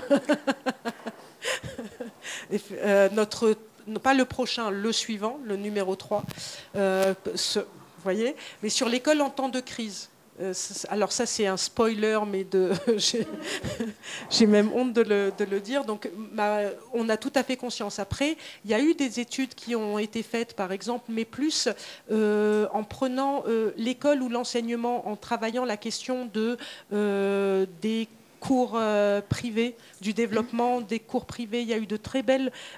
[SPEAKER 3] <laughs> notre pas le prochain, le suivant, le numéro 3, ce, voyez, mais sur l'école en temps de crise. Euh, alors ça c'est un spoiler, mais <laughs> j'ai même honte de le, dire. Donc on a tout à fait conscience. Après, il y a eu des études qui ont été faites, par exemple, mais plus euh, en prenant euh, l'école ou l'enseignement, en travaillant la question de des cours euh, privés, du développement des cours privés. Il y a eu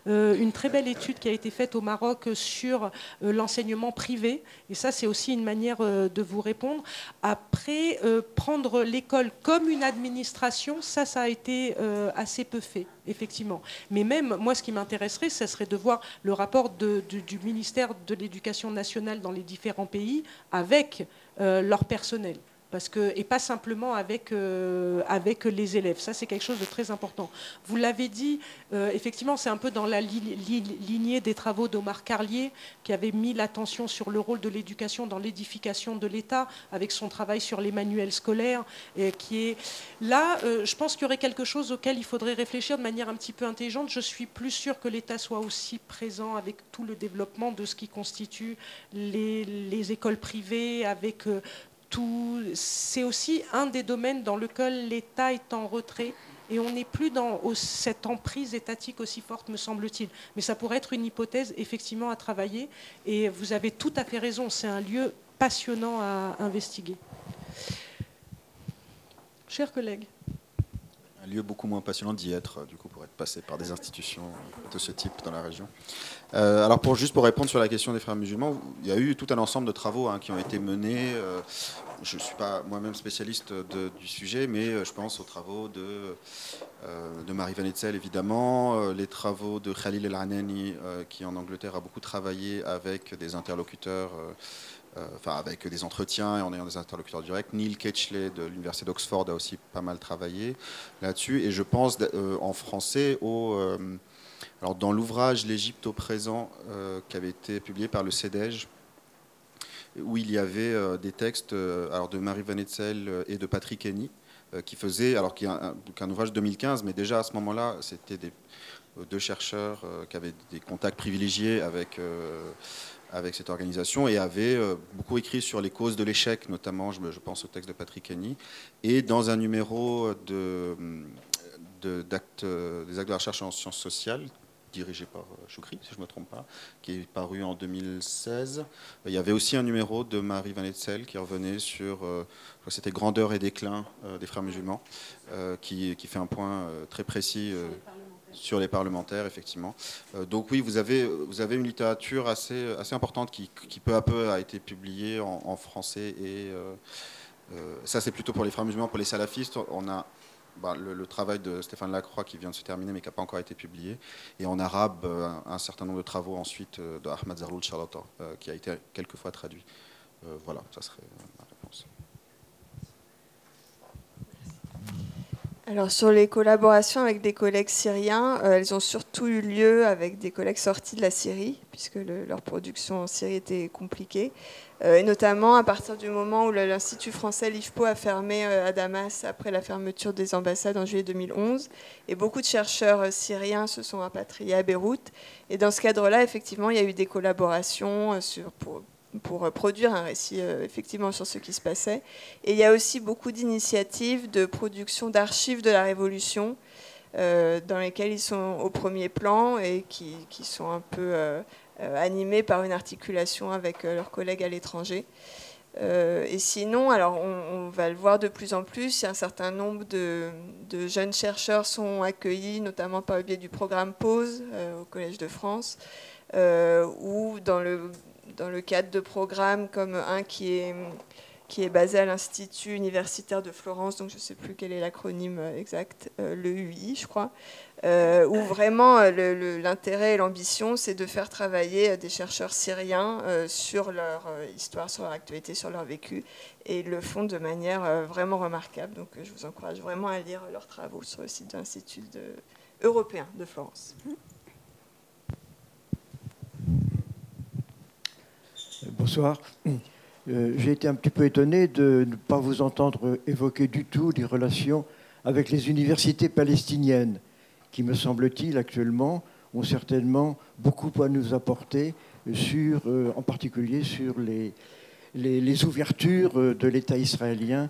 [SPEAKER 3] euh, une très belle étude qui a été faite au Maroc sur euh, l'enseignement privé. Et ça, c'est aussi une manière de vous répondre. Après, prendre l'école comme une administration, ça, ça a été assez peu fait, effectivement. Mais même, moi, ce qui m'intéresserait, ce serait de voir le rapport du ministère de l'Éducation nationale dans les différents pays avec leur personnel parce que, et pas simplement avec, euh, avec les élèves. Ça, c'est quelque chose de très important. Vous l'avez dit, euh, effectivement, c'est un peu dans la lignée des travaux d'Omar Carlier, qui avait mis l'attention sur le rôle de l'éducation dans l'édification de l'État, avec son travail sur les manuels scolaires, et qui est là. Euh, je pense qu'il y aurait quelque chose auquel il faudrait réfléchir de manière un petit peu intelligente. Je suis plus sûre que l'État soit aussi présent avec tout le développement de ce qui constitue les, les écoles privées, avec c'est aussi un des domaines dans lequel l'État est en retrait et on n'est plus dans cette emprise étatique aussi forte, me semble-t-il. Mais ça pourrait être une hypothèse effectivement à travailler. Et vous avez tout à fait raison, c'est un lieu passionnant à investiguer. Chers collègues.
[SPEAKER 4] Un lieu beaucoup moins passionnant d'y être, du coup, pour être passé par des institutions de ce type dans la région. Euh, alors, juste pour répondre sur la question des frères musulmans, il y a eu tout un ensemble de travaux hein, qui ont été menés. Euh, je ne suis pas moi-même spécialiste du sujet, mais euh, je pense aux travaux de, Marie Van Etzel, évidemment, les travaux de Khalil El-Hanani, qui en Angleterre a beaucoup travaillé avec des interlocuteurs enfin avec des entretiens et en ayant des interlocuteurs directs. Neil Ketchley de l'université d'Oxford a aussi pas mal travaillé là-dessus. Et je pense en français au, alors dans l'ouvrage L'Égypte au présent qui avait été publié par le CEDEJ, où il y avait des textes alors de Marie Van Etzel et de Patrick Henny qui faisaient, alors qui est un, ouvrage de 2015, mais déjà à ce moment-là, c'était deux chercheurs qui avaient des contacts privilégiés avec avec cette organisation et avait euh, beaucoup écrit sur les causes de l'échec, notamment, je, pense au texte de Patrick Henny, et dans un numéro de, d'actes, des actes de recherche en sciences sociales, dirigé par euh, Choukri, si je ne me trompe pas, qui est paru en 2016. Il y avait aussi un numéro de Marie Van Etzel qui revenait sur, euh, c'était Grandeur et déclin des frères musulmans, qui, qui, fait un point très précis sur les parlementaires, effectivement. Euh, donc oui, vous avez, vous avez une littérature assez, assez importante qui, qui peu à peu a été publiée en, français. Et euh, euh, ça, c'est plutôt pour les frères musulmans. Pour les salafistes, on a bah, le, travail de Stéphane Lacroix qui vient de se terminer mais qui n'a pas encore été publié, et en arabe euh, un, certain nombre de travaux ensuite euh, de Ahmad Zarloul Charlatan euh, qui a été quelquefois traduit. voilà, ça serait ma réponse.
[SPEAKER 2] Alors sur les collaborations avec des collègues syriens, elles ont surtout eu lieu avec des collègues sortis de la Syrie, puisque leur production en Syrie était compliquée. Euh, et notamment à partir du moment où l'Institut français l'IFPO a fermé euh, à Damas après la fermeture des ambassades en juillet 2011. Et beaucoup de chercheurs syriens se sont rapatriés à Beyrouth. Et dans ce cadre-là, effectivement, il y a eu des collaborations pour, euh, produire un récit euh, effectivement sur ce qui se passait. Et il y a aussi beaucoup d'initiatives de production d'archives de la Révolution euh, dans lesquelles ils sont au premier plan et qui sont un peu animés par une articulation avec leurs collègues à l'étranger. et sinon, alors on, va le voir de plus en plus, un certain nombre de, jeunes chercheurs sont accueillis, notamment par le biais du programme PAUSE au Collège de France, ou dans le dans le cadre de programmes comme un qui est, qui est basé à l'Institut universitaire de Florence, donc je ne sais plus quel est l'acronyme exact, euh, le UI, je crois, euh, où vraiment euh, l'intérêt et l'ambition, c'est de faire travailler des chercheurs syriens sur leur histoire, sur leur actualité, sur leur vécu, et ils le font de manière vraiment remarquable. Donc je vous encourage vraiment à lire leurs travaux sur le site de l'Institut européen de Florence.
[SPEAKER 9] Bonsoir. Euh, j'ai été un petit peu étonné de ne pas vous entendre évoquer du tout les relations avec les universités palestiniennes, qui, me semble-t-il, actuellement, ont certainement beaucoup à nous apporter, sur, euh, en particulier sur les, les, ouvertures euh, de l'État israélien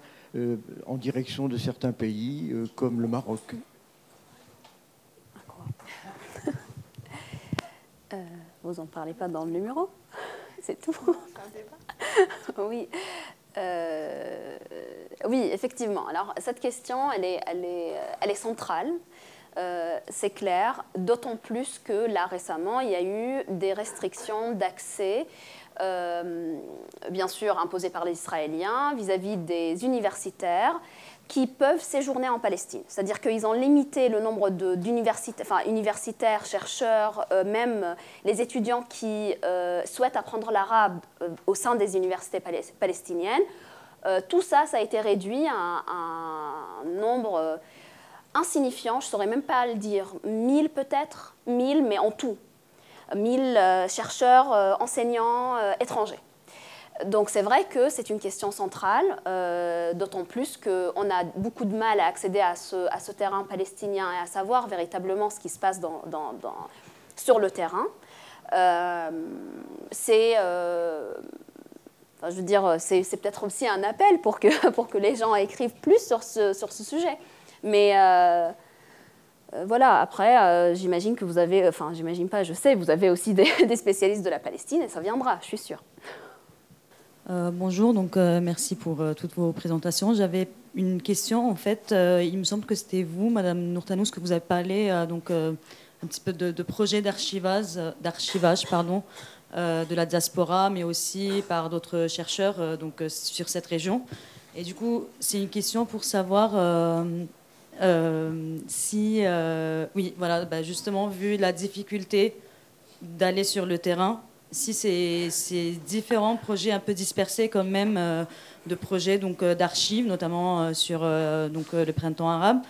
[SPEAKER 9] en direction de certains pays, comme le Maroc. <laughs>
[SPEAKER 1] vous n'en parlez pas dans le numéro <laughs> c'est tout. oui. Euh, oui, effectivement. Alors, cette question, elle est, elle est, elle est centrale. Euh, c'est clair, d'autant plus que là récemment, il y a eu des restrictions d'accès, euh, bien sûr imposées par les Israéliens vis-à-vis -vis des universitaires qui peuvent séjourner en Palestine. C'est-à-dire qu'ils ont limité le nombre d'universitaires, chercheurs, euh, même les étudiants qui souhaitent apprendre l'arabe au sein des universités palestiniennes. tout ça, ça a été réduit à, un nombre insignifiant, je ne saurais même pas le dire, 1000 peut-être, 1000, mais en tout. 1000 chercheurs, enseignants étrangers. Donc c'est vrai que c'est une question centrale, euh, d'autant plus qu'on a beaucoup de mal à accéder à ce, terrain palestinien et à savoir véritablement ce qui se passe sur le terrain. Euh, c'est, euh, je veux dire, c'est, peut-être aussi un appel <laughs> pour que, les gens écrivent plus sur ce sujet. Mais voilà, après, j'imagine que vous avez, enfin, j'imagine pas, je sais, vous avez aussi <laughs> des spécialistes de la Palestine et ça viendra, je suis sûre.
[SPEAKER 10] Euh, bonjour, donc euh, merci pour euh, toutes vos présentations. J'avais une question en fait. il me semble que c'était vous, Madame Nourtanous, que vous avez parlé donc un petit peu de, projet d'archivage, d'archivage pardon, de la diaspora, mais aussi par d'autres chercheurs donc sur cette région. Et du coup, c'est une question pour savoir si, oui, voilà, bah, justement vu la difficulté d'aller sur le terrain si ces, différents projets un peu dispersés quand même euh, de projets donc euh, d'archives, notamment euh, sur donc le printemps arabe,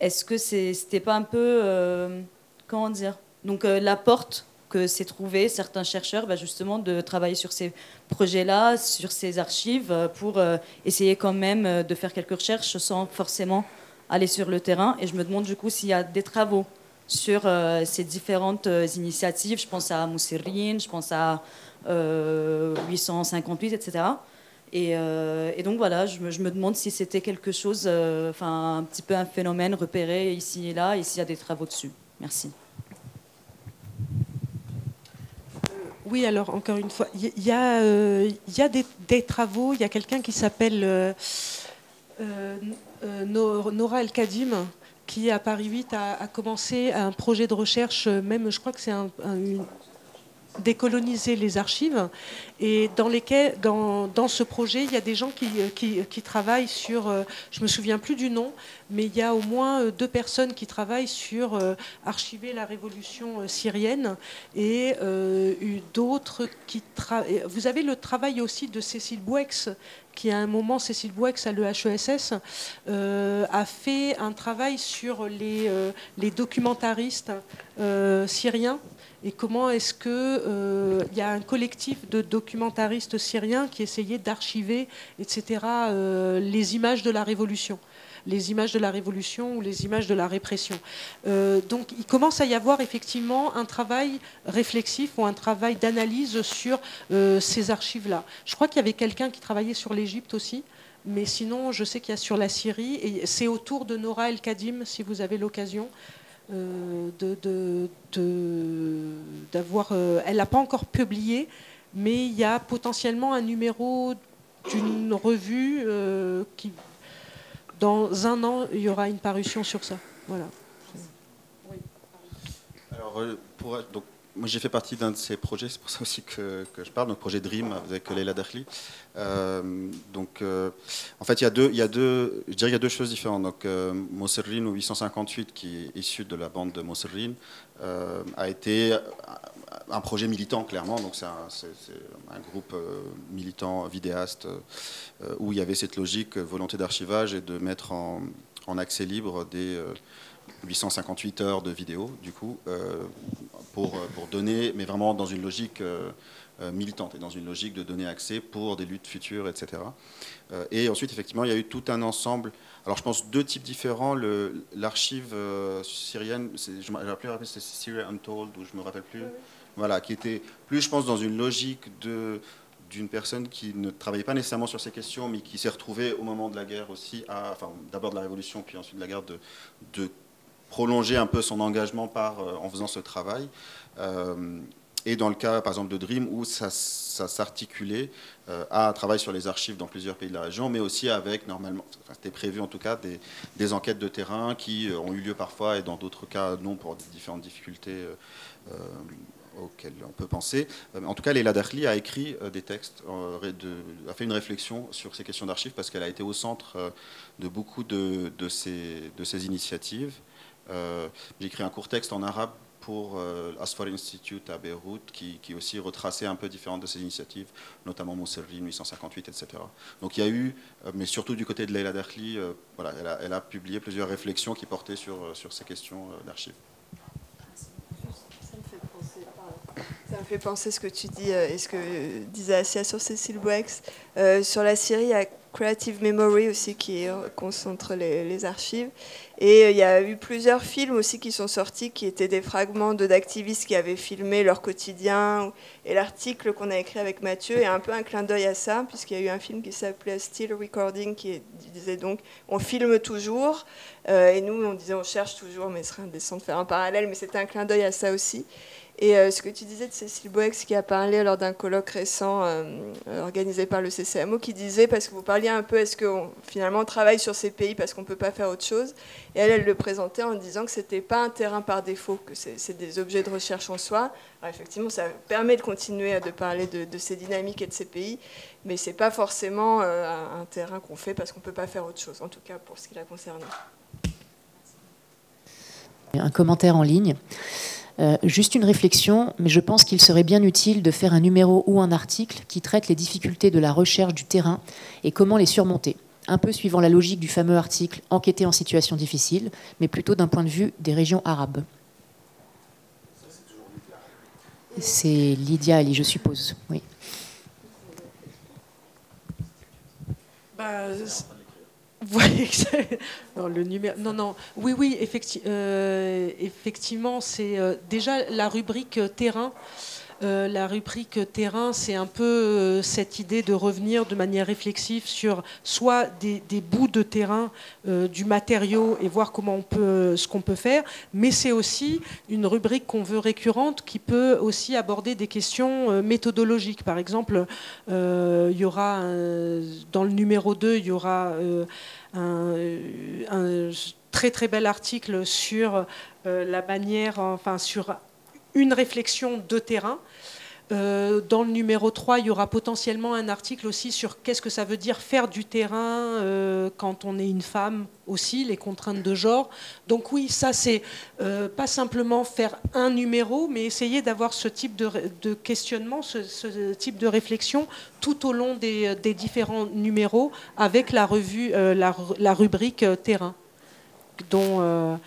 [SPEAKER 10] est-ce que c'était pas un peu comment dire donc la porte que s'est trouvé certains chercheurs bah, justement de travailler sur ces projets-là, sur ces archives pour essayer quand même de faire quelques recherches sans forcément aller sur le terrain. Et je me demande du coup s'il y a des travaux sur euh, ces différentes euh, initiatives. Je pense à Moussirine, je pense à 858, etc. Et, et, donc voilà, je me, je me demande si c'était quelque chose, euh, enfin un petit peu un phénomène repéré ici et là, et s'il y a des travaux dessus. Merci.
[SPEAKER 3] Oui, alors encore une fois, il y, a, y a des, travaux, il y a quelqu'un qui s'appelle Nora El Kadim, qui à Paris 8 a, commencé un projet de recherche, même je crois que c'est un, décoloniser les archives et dans, ce projet, il y a des gens qui, qui, travaillent sur, euh, je me souviens plus du nom, mais il y a au moins euh, deux personnes qui travaillent sur euh, archiver la révolution syrienne et d'autres qui travaillent. Vous avez le travail aussi de Cécile Bouex qui à un moment, Cécile Bouex à l'EHESS, euh, a fait un travail sur les, euh, documentaristes euh, syriens et comment est-ce qu'il il y a un collectif de documentaristes syriens qui essayait d'archiver, etc., les images de la révolution les images de la révolution ou les images de la répression. Euh, donc il commence à y avoir effectivement un travail réflexif ou un travail d'analyse sur euh, ces archives-là. Je crois qu'il y avait quelqu'un qui travaillait sur l'Égypte aussi. Mais sinon, je sais qu'il y a sur la Syrie, et c'est autour de Nora El Kadim, si vous avez l'occasion, euh, d'avoir. elle n'a pas encore publié, mais il y a potentiellement un numéro d'une revue qui, dans un an, il y aura une parution sur ça. Voilà.
[SPEAKER 4] Alors, euh, donc, moi, j'ai fait partie d'un de ces projets, c'est pour ça aussi que, je parle, donc projet Dream avec Leila Dakhli. Euh, donc, euh, en fait, il y, a deux, il, y a deux, je dirais il y a deux choses différentes. Donc, euh, ou 858, qui est issu de la bande de Moserrin, a été un projet militant, clairement. Donc, c'est un, groupe militant vidéaste où il y avait cette logique, volonté d'archivage et de mettre en, en accès libre des 858 heures de vidéo, du coup, euh, pour, euh, pour donner, mais vraiment dans une logique euh, militante et dans une logique de donner accès pour des luttes futures, etc. et ensuite, effectivement, il y a eu tout un ensemble. Alors, je pense deux types différents. L'archive syrienne, je me rappelle plus, c'est Syria Untold, ou je me rappelle plus. Voilà, qui était plus, je pense, dans une logique d'une personne qui ne travaillait pas nécessairement sur ces questions, mais qui s'est retrouvée au moment de la guerre aussi, enfin d'abord de la Révolution, puis ensuite de la guerre, de, prolonger un peu son engagement euh, en faisant ce travail. Euh, et dans le cas, par exemple, de Dream, où ça, s'articulait euh, à un travail sur les archives dans plusieurs pays de la région, mais aussi avec, normalement, c'était prévu en tout cas, des, enquêtes de terrain qui ont eu lieu parfois et dans d'autres cas non, pour différentes difficultés auxquelles on peut penser. En tout cas, Leila Dakhli a écrit des textes, a fait une réflexion sur ces questions d'archives parce qu'elle a été au centre de beaucoup de, ces, initiatives. Euh, j'ai écrit un court texte en arabe pour euh, Asfar Institute à Beyrouth, qui, aussi retraçait un peu différentes de ces initiatives, notamment Mousservin 858, etc. Donc il y a eu, euh, mais surtout du côté de Leila Dakhli, voilà, elle a, publié plusieurs réflexions qui portaient sur ces questions d'archives.
[SPEAKER 2] Ça me fait penser ce que tu dis et ce que disait Assia sur Cécile Boex. sur la Syrie, il y a Creative Memory aussi qui concentre les, archives. Et euh, il y a eu plusieurs films aussi qui sont sortis qui étaient des fragments d'activistes qui avaient filmé leur quotidien. Et l'article qu'on a écrit avec Mathieu est un peu un clin d'œil à ça, puisqu'il y a eu un film qui s'appelait Still Recording qui disait donc on filme toujours. Euh, et nous, on disait on cherche toujours, mais ce serait indécent de faire un parallèle, mais c'était un clin d'œil à ça aussi. Et euh, ce que tu disais de Cécile Boex qui a parlé lors d'un colloque récent euh, organisé par le CCMO, qui disait, parce que vous parliez un peu, est-ce qu'on finalement travaille sur ces pays parce qu'on ne peut pas faire autre chose? Et elle, elle le présentait en disant que ce n'était pas un terrain par défaut, que c'est des objets de recherche en soi. Effectivement, ça permet de continuer de parler de, ces dynamiques et de ces pays, mais ce n'est pas forcément euh, un terrain qu'on fait parce qu'on ne peut pas faire autre chose, en tout cas pour ce qui la concerne.
[SPEAKER 11] Un commentaire en ligne. Euh, juste une réflexion, mais je pense qu'il serait bien utile de faire un numéro ou un article qui traite les difficultés de la recherche du terrain et comment les surmonter. Un peu suivant la logique du fameux article Enquêter en situation difficile, mais plutôt d'un point de vue des régions arabes. C'est Lydia Ali, je suppose. Oui.
[SPEAKER 3] Bah, <laughs> non, le numéro. Non, non. Oui, oui, euh, effectivement, c'est euh, déjà la rubrique terrain. Euh, la rubrique terrain, c'est un peu cette idée de revenir de manière réflexive sur soit des, bouts de terrain, du matériau et voir comment on peut, ce qu'on peut faire, mais c'est aussi une rubrique qu'on veut récurrente qui peut aussi aborder des questions méthodologiques. Par exemple, il y aura dans le numéro 2, il y aura un, très très bel article sur euh, la manière, enfin sur une réflexion de terrain. Euh, dans le numéro 3, il y aura potentiellement un article aussi sur qu'est-ce que ça veut dire faire du terrain euh, quand on est une femme aussi, les contraintes de genre. Donc oui, ça c'est euh, pas simplement faire un numéro, mais essayer d'avoir ce type de, questionnement, ce, type de réflexion tout au long des, différents numéros avec la revue, la, rubrique terrain, dont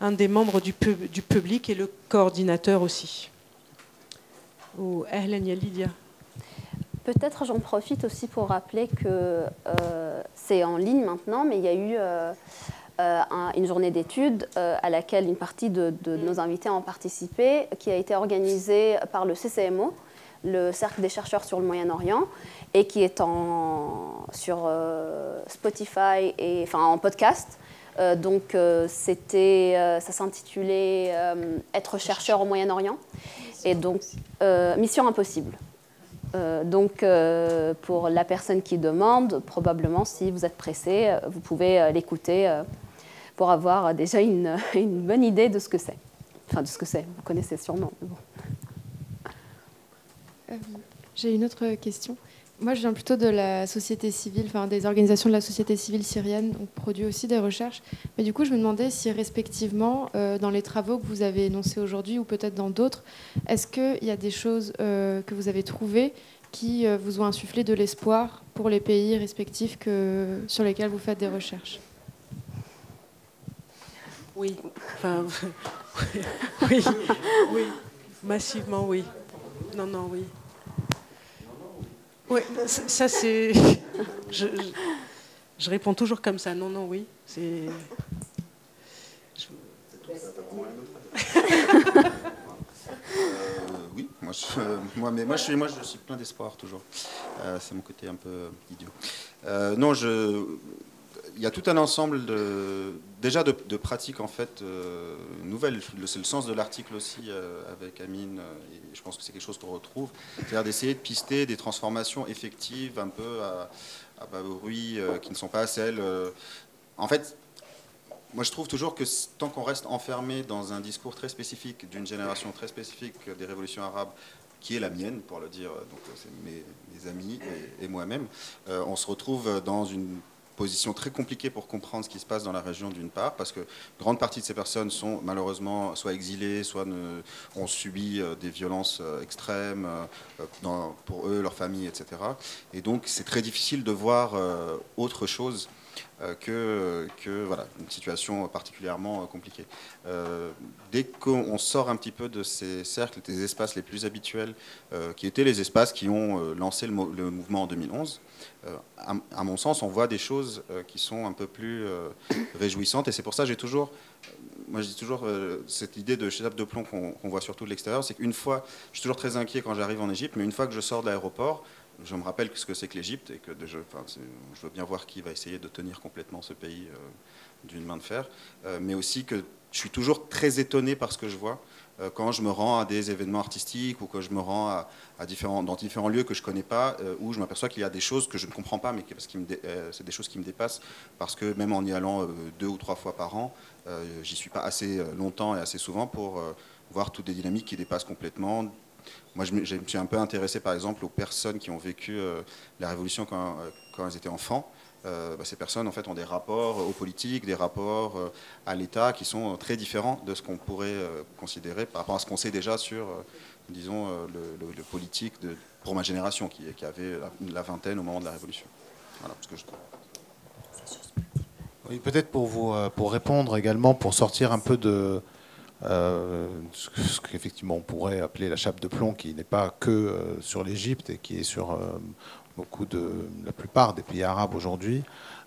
[SPEAKER 3] un des membres du, public est le coordinateur aussi.
[SPEAKER 1] Peut-être j'en profite aussi pour rappeler que euh, c'est en ligne maintenant, mais il y a eu euh, euh, une journée d'études à laquelle une partie de, nos invités ont participé, qui a été organisée par le CCMO, le Cercle des chercheurs sur le Moyen-Orient, et qui est en, sur Spotify et en podcast. Donc c'était, ça s'intitulait Être chercheur au Moyen-Orient. Et donc, euh, mission impossible. Euh, donc, euh, pour la personne qui demande, probablement, si vous êtes pressé, vous pouvez l'écouter pour avoir déjà une, <laughs> une, bonne idée de ce que c'est. Enfin, de ce que c'est, vous connaissez sûrement.
[SPEAKER 8] J'ai une autre question. Moi, je viens plutôt de la société civile, enfin des organisations de la société civile syrienne, on produit aussi des recherches. Mais du coup, je me demandais si respectivement, euh, dans les travaux que vous avez énoncés aujourd'hui ou peut-être dans d'autres, est-ce qu'il y a des choses euh, que vous avez trouvées qui euh, vous ont insufflé de l'espoir pour les pays respectifs sur lesquels vous faites des recherches? <laughs>
[SPEAKER 3] Oui. Oui. Massivement, oui. Non, non, oui. Oui, ça c'est. <laughs> Je, réponds toujours comme ça. Non, non, oui. C'est.
[SPEAKER 4] Euh, oui, moi, je, moi, mais moi, je suis, moi, je suis plein d'espoir toujours. Euh, c'est mon côté un peu idiot. Euh, non, je, il y a tout un ensemble de, déjà de, pratiques en fait euh, nouvelles. C'est le sens de l'article aussi euh, avec Amine, euh, et je pense que c'est quelque chose qu'on retrouve. C'est-à-dire d'essayer de pister des transformations effectives un peu à, à bas bruit, qui ne sont pas celles. en fait, moi je trouve toujours que tant qu'on reste enfermé dans un discours très spécifique d'une génération très spécifique des révolutions arabes, qui est la mienne, pour le dire, donc c'est mes, amis et moi-même, on se retrouve dans une position très compliquée pour comprendre ce qui se passe dans la région d'une part, parce que grande partie de ces personnes sont malheureusement soit exilées, soit ne, ont subi euh, des violences euh, extrêmes euh, pour eux, leur famille, etc. Et donc c'est très difficile de voir autre chose que, voilà, une situation particulièrement compliquée. dès qu'on sort un petit peu de ces cercles, des espaces les plus habituels, qui étaient les espaces qui ont lancé le mouvement en 2011, euh, à, mon sens, on voit des choses euh, qui sont un peu plus euh, <coughs> réjouissantes. Et c'est pour ça que j'ai toujours, moi je dis toujours, cette idée de chape de plomb qu'on voit surtout de l'extérieur, c'est qu'une fois, je suis toujours très inquiet quand j'arrive en Égypte, mais une fois que je sors de l'aéroport, je me rappelle ce que c'est que l'Égypte et que je, je veux bien voir qui va essayer de tenir complètement ce pays d'une main de fer, mais aussi que je suis toujours très étonné par ce que je vois. Euh, quand je me rends à des événements artistiques ou que je me rends dans différents lieux que je ne connais pas, euh, où je m'aperçois qu'il y a des choses que je ne comprends pas, mais parce que euh, c'est des choses qui me dépassent, parce que même en y allant deux ou trois fois par an, j'y suis pas assez longtemps et assez souvent pour voir toutes des dynamiques qui dépassent complètement. Moi, je me, suis un peu intéressé, par exemple, aux personnes qui ont vécu la Révolution quand elles étaient enfants. Euh, bah, ces personnes en fait ont des rapports aux politiques, des rapports euh, à l'État qui sont très différents de ce qu'on pourrait euh, considérer par rapport à ce qu'on sait déjà sur, disons, le, politique pour ma génération qui, qui avait la, vingtaine au moment de la Révolution. Voilà ce que je
[SPEAKER 5] Oui, peut-être pour vous pour répondre également, pour sortir un peu de ce qu'effectivement on pourrait appeler la chape de plomb, qui n'est pas que sur l'Égypte et qui est sur beaucoup de la plupart des pays arabes aujourd'hui.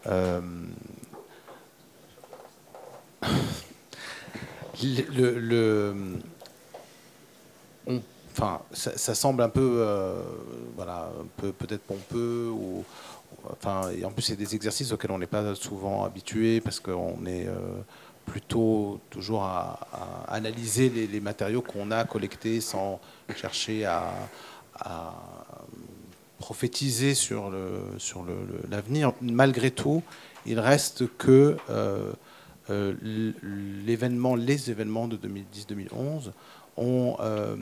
[SPEAKER 5] Euh, le, enfin, ça, semble un peu, euh, voilà, peut-être pompeux ou, enfin, en plus c'est des exercices auxquels on n'est pas souvent habitué parce qu'on est euh, plutôt toujours à, analyser les, matériaux qu'on a collectés sans chercher à prophétiser sur l'avenir. Malgré tout, il reste que euh, euh, l'événement, les événements de 2010-2011 ont euh,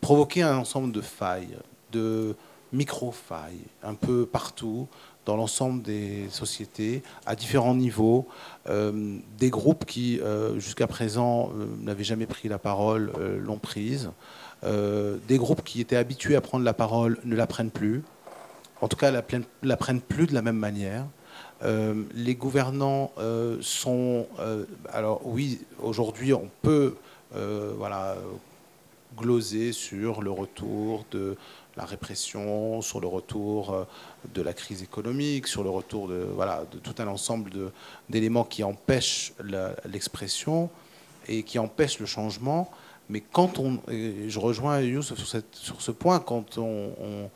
[SPEAKER 5] provoqué un ensemble de failles, de micro-failles, un peu partout, dans l'ensemble des sociétés, à différents niveaux. Des groupes qui, jusqu'à présent, n'avaient jamais pris la parole, l'ont prise. Des groupes qui étaient habitués à prendre la parole ne la prennent plus. En tout cas, la, la prennent plus de la même manière. les gouvernants sont... alors oui, aujourd'hui, on peut voilà, gloser sur le retour de la répression, sur le retour euh, de la crise économique, sur le retour de, voilà, de tout un ensemble d'éléments qui empêchent l'expression et qui empêchent le changement. Mais quand on, je rejoins Youssef sur, ce point, quand on,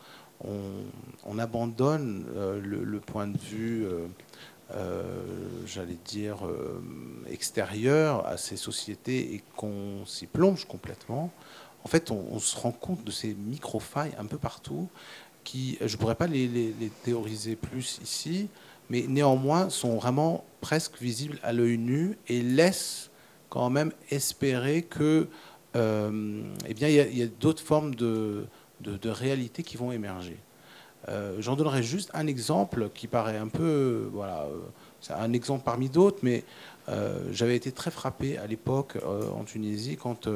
[SPEAKER 5] on, abandonne euh, le, point de vue, euh, j'allais dire, extérieur à ces sociétés et qu'on s'y plonge complètement, en fait, on, se rend compte de ces micro-failles un peu partout, qui, je ne pourrais pas les, théoriser plus ici, mais néanmoins sont vraiment presque visibles à l'œil nu et laissent quand même espérer que, euh, eh bien, il y a, d'autres formes de, de, réalité qui vont émerger. Euh, j'en donnerai juste un exemple qui paraît un peu, voilà, euh, c'est un exemple parmi d'autres, mais j'avais été très frappé à l'époque en Tunisie quand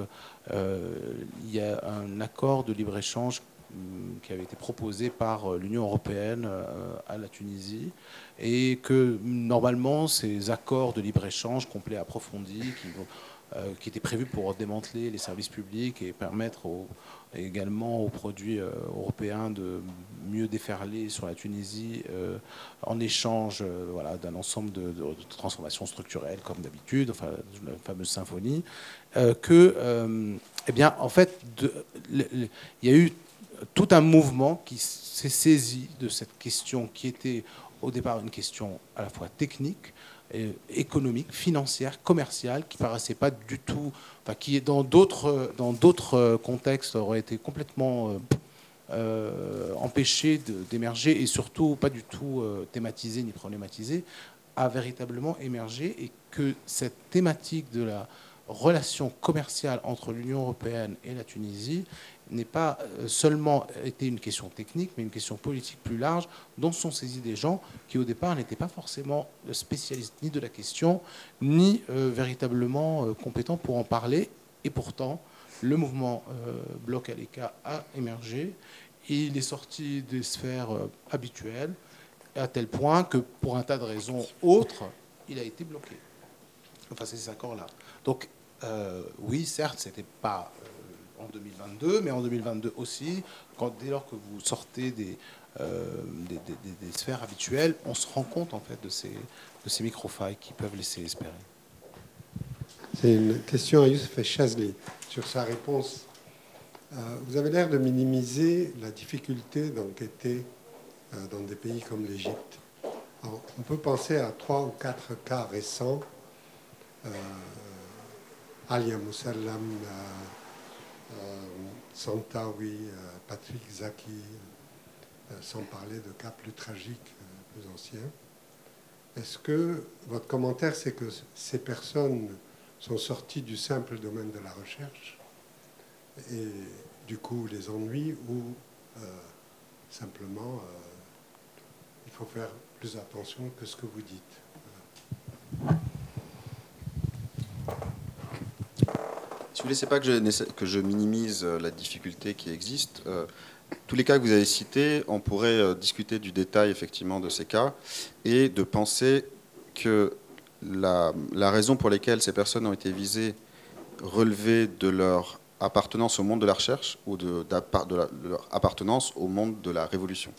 [SPEAKER 5] euh, il y a un accord de libre-échange hum, qui avait été proposé par euh, l'Union européenne euh, à la Tunisie et que normalement ces accords de libre-échange complets approfondis qui, qui, étaient prévus pour démanteler les services publics et permettre également aux produits européens de mieux déferler sur la Tunisie en échange voilà, d'un ensemble de, transformations structurelles comme d'habitude, enfin la fameuse symphonie, euh, que, euh, eh bien, en fait, il y a eu tout un mouvement qui s'est saisi de cette question qui était au départ une question à la fois technique, économique, financière, commerciale, qui paraissait pas du tout, qui dans d'autres dans d'autres contextes aurait été complètement euh, empêché d'émerger et surtout pas du tout thématisé ni problématisé, a véritablement émergé et que cette thématique de la relation commerciale entre l'Union européenne et la Tunisie n'est pas euh, seulement été une question technique, mais une question politique plus large, dont sont saisis des gens qui au départ n'étaient pas forcément spécialistes ni de la question, ni euh, véritablement euh, compétents pour en parler. Et pourtant, le mouvement Bloc Aleka a émergé. Il est sorti des sphères habituelles, à tel point que pour un tas de raisons autres, il a été bloqué. Enfin, ces accords-là. Donc, euh, oui, certes, c'était pas euh, en 2022, mais en 2022 aussi, quand, dès lors que vous sortez euh, des, sphères habituelles, on se rend compte en fait de ces, de micro-failles qui peuvent laisser espérer.
[SPEAKER 6] C'est une question à Youssef Chazli sur sa réponse. vous avez l'air de minimiser la difficulté d'enquêter dans des pays comme l'Égypte. On peut penser à trois ou quatre cas récents Alia Moussalam, euh, euh, Santawi, euh, Patrick Zaki, sans parler de cas plus tragiques, plus anciens. Est-ce que votre commentaire, c'est que ces personnes sont sorties du simple domaine de la recherche et du coup les ennuis ou simplement il faut faire plus attention que ce que vous dites?
[SPEAKER 4] Si vous voulez, c'est pas que je, minimise euh, la difficulté qui existe. Euh, tous les cas que vous avez cités, on pourrait euh, discuter du détail effectivement de ces cas et de penser que la, raison pour laquelle ces personnes ont été visées relevait de leur appartenance au monde de la recherche ou de, leur appartenance au monde de la révolution,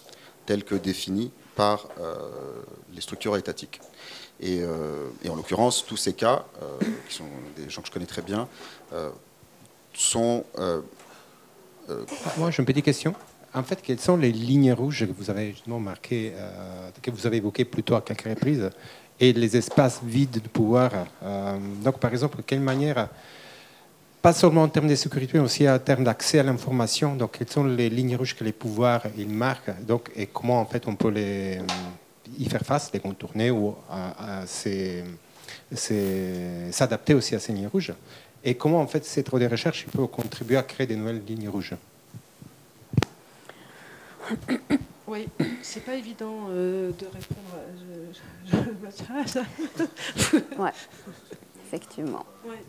[SPEAKER 4] tel que défini par les structures étatiques. Euh, et, en l'occurrence, tous ces cas, euh, qui sont des gens que je connais très bien, euh, sont...
[SPEAKER 12] Moi, j'ai une petite question. En fait, quelles sont les lignes rouges que vous avez marquées, que vous avez évoquées plutôt à quelques reprises, et les espaces vides de pouvoir Donc, par exemple, quelle manière pas seulement en termes de sécurité, mais aussi en termes d'accès à l'information. Donc, quelles sont les lignes rouges que les pouvoirs ils marquent donc, et comment en fait on peut les, y faire face, les contourner ou s'adapter aussi à ces lignes rouges. Et comment en fait ces travaux de recherche peut contribuer à créer des nouvelles lignes rouges?
[SPEAKER 3] Oui, c'est pas évident euh, de répondre. Je, je,
[SPEAKER 1] je... ouais, effectivement.
[SPEAKER 3] Ouais.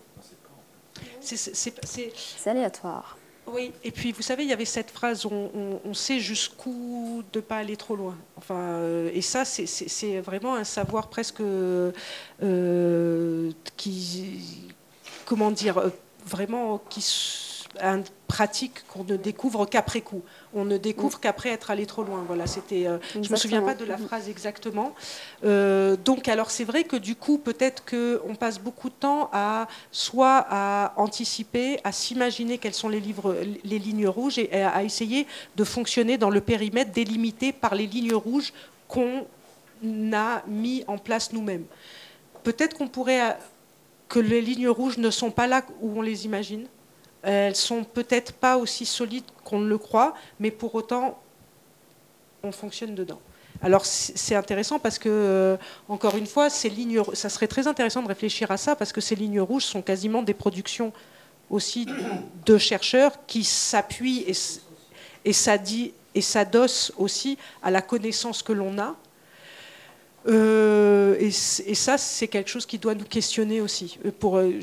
[SPEAKER 3] C'est
[SPEAKER 1] aléatoire.
[SPEAKER 3] Oui, et puis vous savez, il y avait cette phrase on, sait jusqu'où de pas aller trop loin. Enfin, euh, et ça, c'est vraiment un savoir presque euh, qui, comment dire, euh, vraiment qui une pratique qu'on ne découvre qu'après coup. On ne découvre mm. qu'après être allé trop loin. Voilà, c'était. Euh, je me souviens pas de la phrase exactement. Euh, donc, alors c'est vrai que du coup, peut-être qu'on passe beaucoup de temps à soit à anticiper, à s'imaginer quelles sont les, livres, les lignes rouges et à essayer de fonctionner dans le périmètre délimité par les lignes rouges qu'on a mis en place nous-mêmes. Peut-être qu'on pourrait que les lignes rouges ne sont pas là où on les imagine elles sont peut-être pas aussi solides qu'on le croit, mais pour autant, on fonctionne dedans. Alors c'est intéressant parce que, euh, encore une fois, ces lignes, ça serait très intéressant de réfléchir à ça parce que ces lignes rouges sont quasiment des productions aussi de chercheurs qui s'appuient et, et, s'adossent aussi à la connaissance que l'on a. Euh, et, ça, c'est quelque chose qui doit nous questionner aussi. Euh,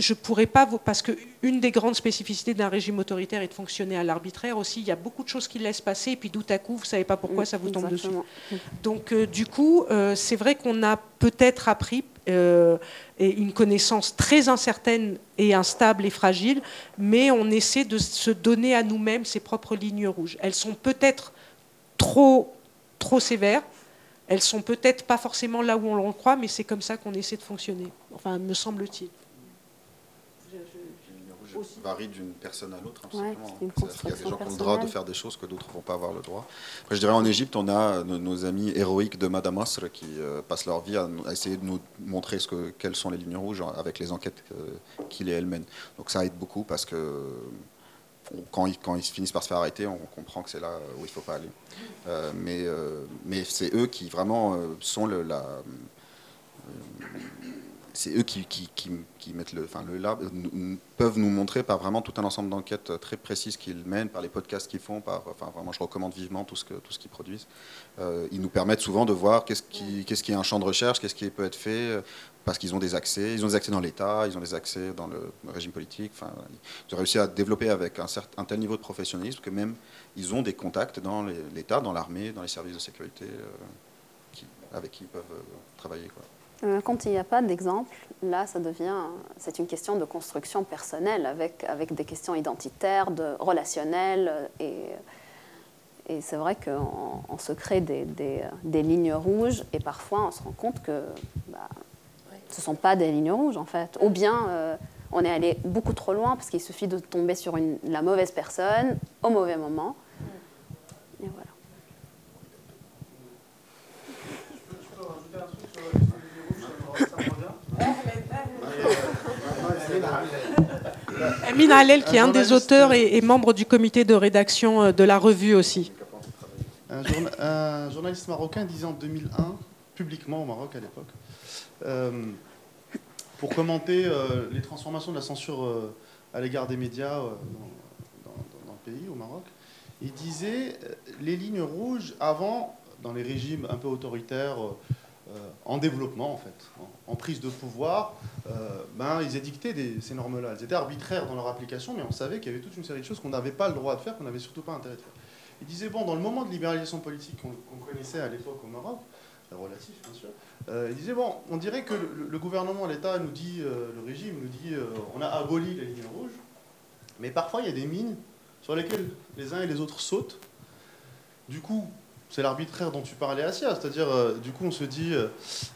[SPEAKER 3] je pourrais pas vous, parce qu'une des grandes spécificités d'un régime autoritaire est de fonctionner à l'arbitraire aussi. Il y a beaucoup de choses qui laissent passer, et puis tout à coup, vous savez pas pourquoi ça vous tombe dessus. Donc, euh, du coup, euh, c'est vrai qu'on a peut-être appris euh, une connaissance très incertaine et instable et fragile, mais on essaie de se donner à nous-mêmes ses propres lignes rouges. Elles sont peut-être trop, trop sévères. Elles sont peut-être pas forcément là où on le croit, mais c'est comme ça qu'on essaie de fonctionner. Enfin, me semble-t-il
[SPEAKER 4] varie d'une personne à l'autre. Hein, il y a des gens qui ont le droit de faire des choses que d'autres ne vont pas avoir le droit. je dirais en Égypte, on a nos, amis héroïques de Madame Osre qui euh, passent leur vie à, essayer de nous montrer ce que, quelles sont les lignes rouges avec les enquêtes qu'ils et elles mènent. Donc ça aide beaucoup parce que quand ils, quand ils, finissent par se faire arrêter, on comprend que c'est là où il ne faut pas aller. Euh, mais euh, mais c'est eux qui vraiment sont le, la c'est eux qui, mettent le, enfin, le peuvent nous montrer par vraiment tout un ensemble d'enquêtes très précises qu'ils mènent, par les podcasts qu'ils font, par, enfin, vraiment, je recommande vivement tout ce, que, tout ce qu'ils produisent. Euh, ils nous permettent souvent de voir qu'est-ce qui, qu'est-ce qui est un champ de recherche, qu'est-ce qui peut être fait, euh, parce qu'ils ont des accès, ils ont des accès dans l'État, ils ont des accès dans le, régime politique. Enfin, ils ont réussi à développer avec un, certain, un tel niveau de professionnalisme que même ils ont des contacts dans l'État, dans l'armée, dans les services de sécurité, euh, avec qui ils peuvent travailler. Quoi.
[SPEAKER 1] Euh, quand il n'y a pas d'exemple, là, ça devient, c'est une question de construction personnelle avec, avec des questions identitaires, de, relationnelles. Et, et c'est vrai qu'on se crée des, des, lignes rouges et parfois on se rend compte que bah, ce ne sont pas des lignes rouges en fait. Ou bien euh, on est allé beaucoup trop loin parce qu'il suffit de tomber sur une, la mauvaise personne au mauvais moment. Et voilà.
[SPEAKER 3] Amin Halel, qui est un des auteurs et, membre du comité de rédaction euh, de la revue aussi.
[SPEAKER 13] Un, journaliste marocain disait en 2001, publiquement au Maroc à l'époque, euh, pour commenter euh, les transformations de la censure à l'égard des médias dans, le pays, au Maroc, il disait les lignes rouges avant, dans les régimes un peu autoritaires, en développement en fait, en prise de pouvoir, euh, ben, ils édictaient ces normes-là. Elles étaient arbitraires dans leur application, mais on savait qu'il y avait toute une série de choses qu'on n'avait pas le droit de faire, qu'on n'avait surtout pas intérêt de faire. Ils disaient, bon, dans le moment de libéralisation politique qu'on connaissait à l'époque au Maroc, euh, relatif bien sûr, euh, ils disaient, bon, on dirait que le, gouvernement, l'État nous dit, le régime nous dit, on a aboli les lignes rouges, mais parfois il y a des mines sur lesquelles les uns et les autres sautent. Du coup, c'est l'arbitraire dont tu parlais, Asia. C'est-à-dire, euh, du coup, on se dit, euh,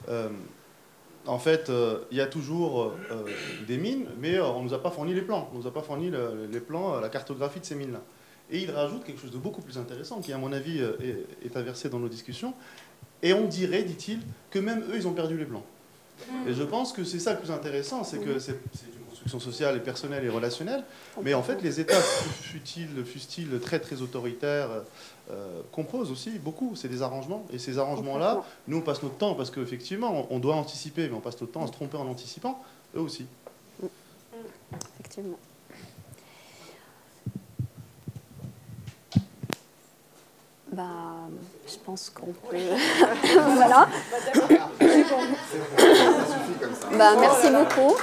[SPEAKER 13] euh, en fait, il y a toujours des mines, mais on ne nous a pas fourni les plans. On ne nous a pas fourni les plans, la cartographie de ces mines-là. Et il rajoute quelque chose de beaucoup plus intéressant, qui, à mon avis, est, est inversé dans nos discussions. Et on dirait, dit-il, que même eux, ils ont perdu les plans. Et je pense que c'est ça le plus intéressant, c'est que c'est sociale et personnelle et relationnelle. Mais en fait, les États, <coughs> futiles, fustiles, très très autoritaires, euh, composent aussi beaucoup. C'est des arrangements. Et ces arrangements-là, nous, on passe notre temps, parce qu'effectivement, on doit anticiper, mais on passe notre temps à se tromper en anticipant, eux aussi.
[SPEAKER 1] Effectivement. Bah, je pense qu'on peut. <laughs> voilà. Bah, merci beaucoup.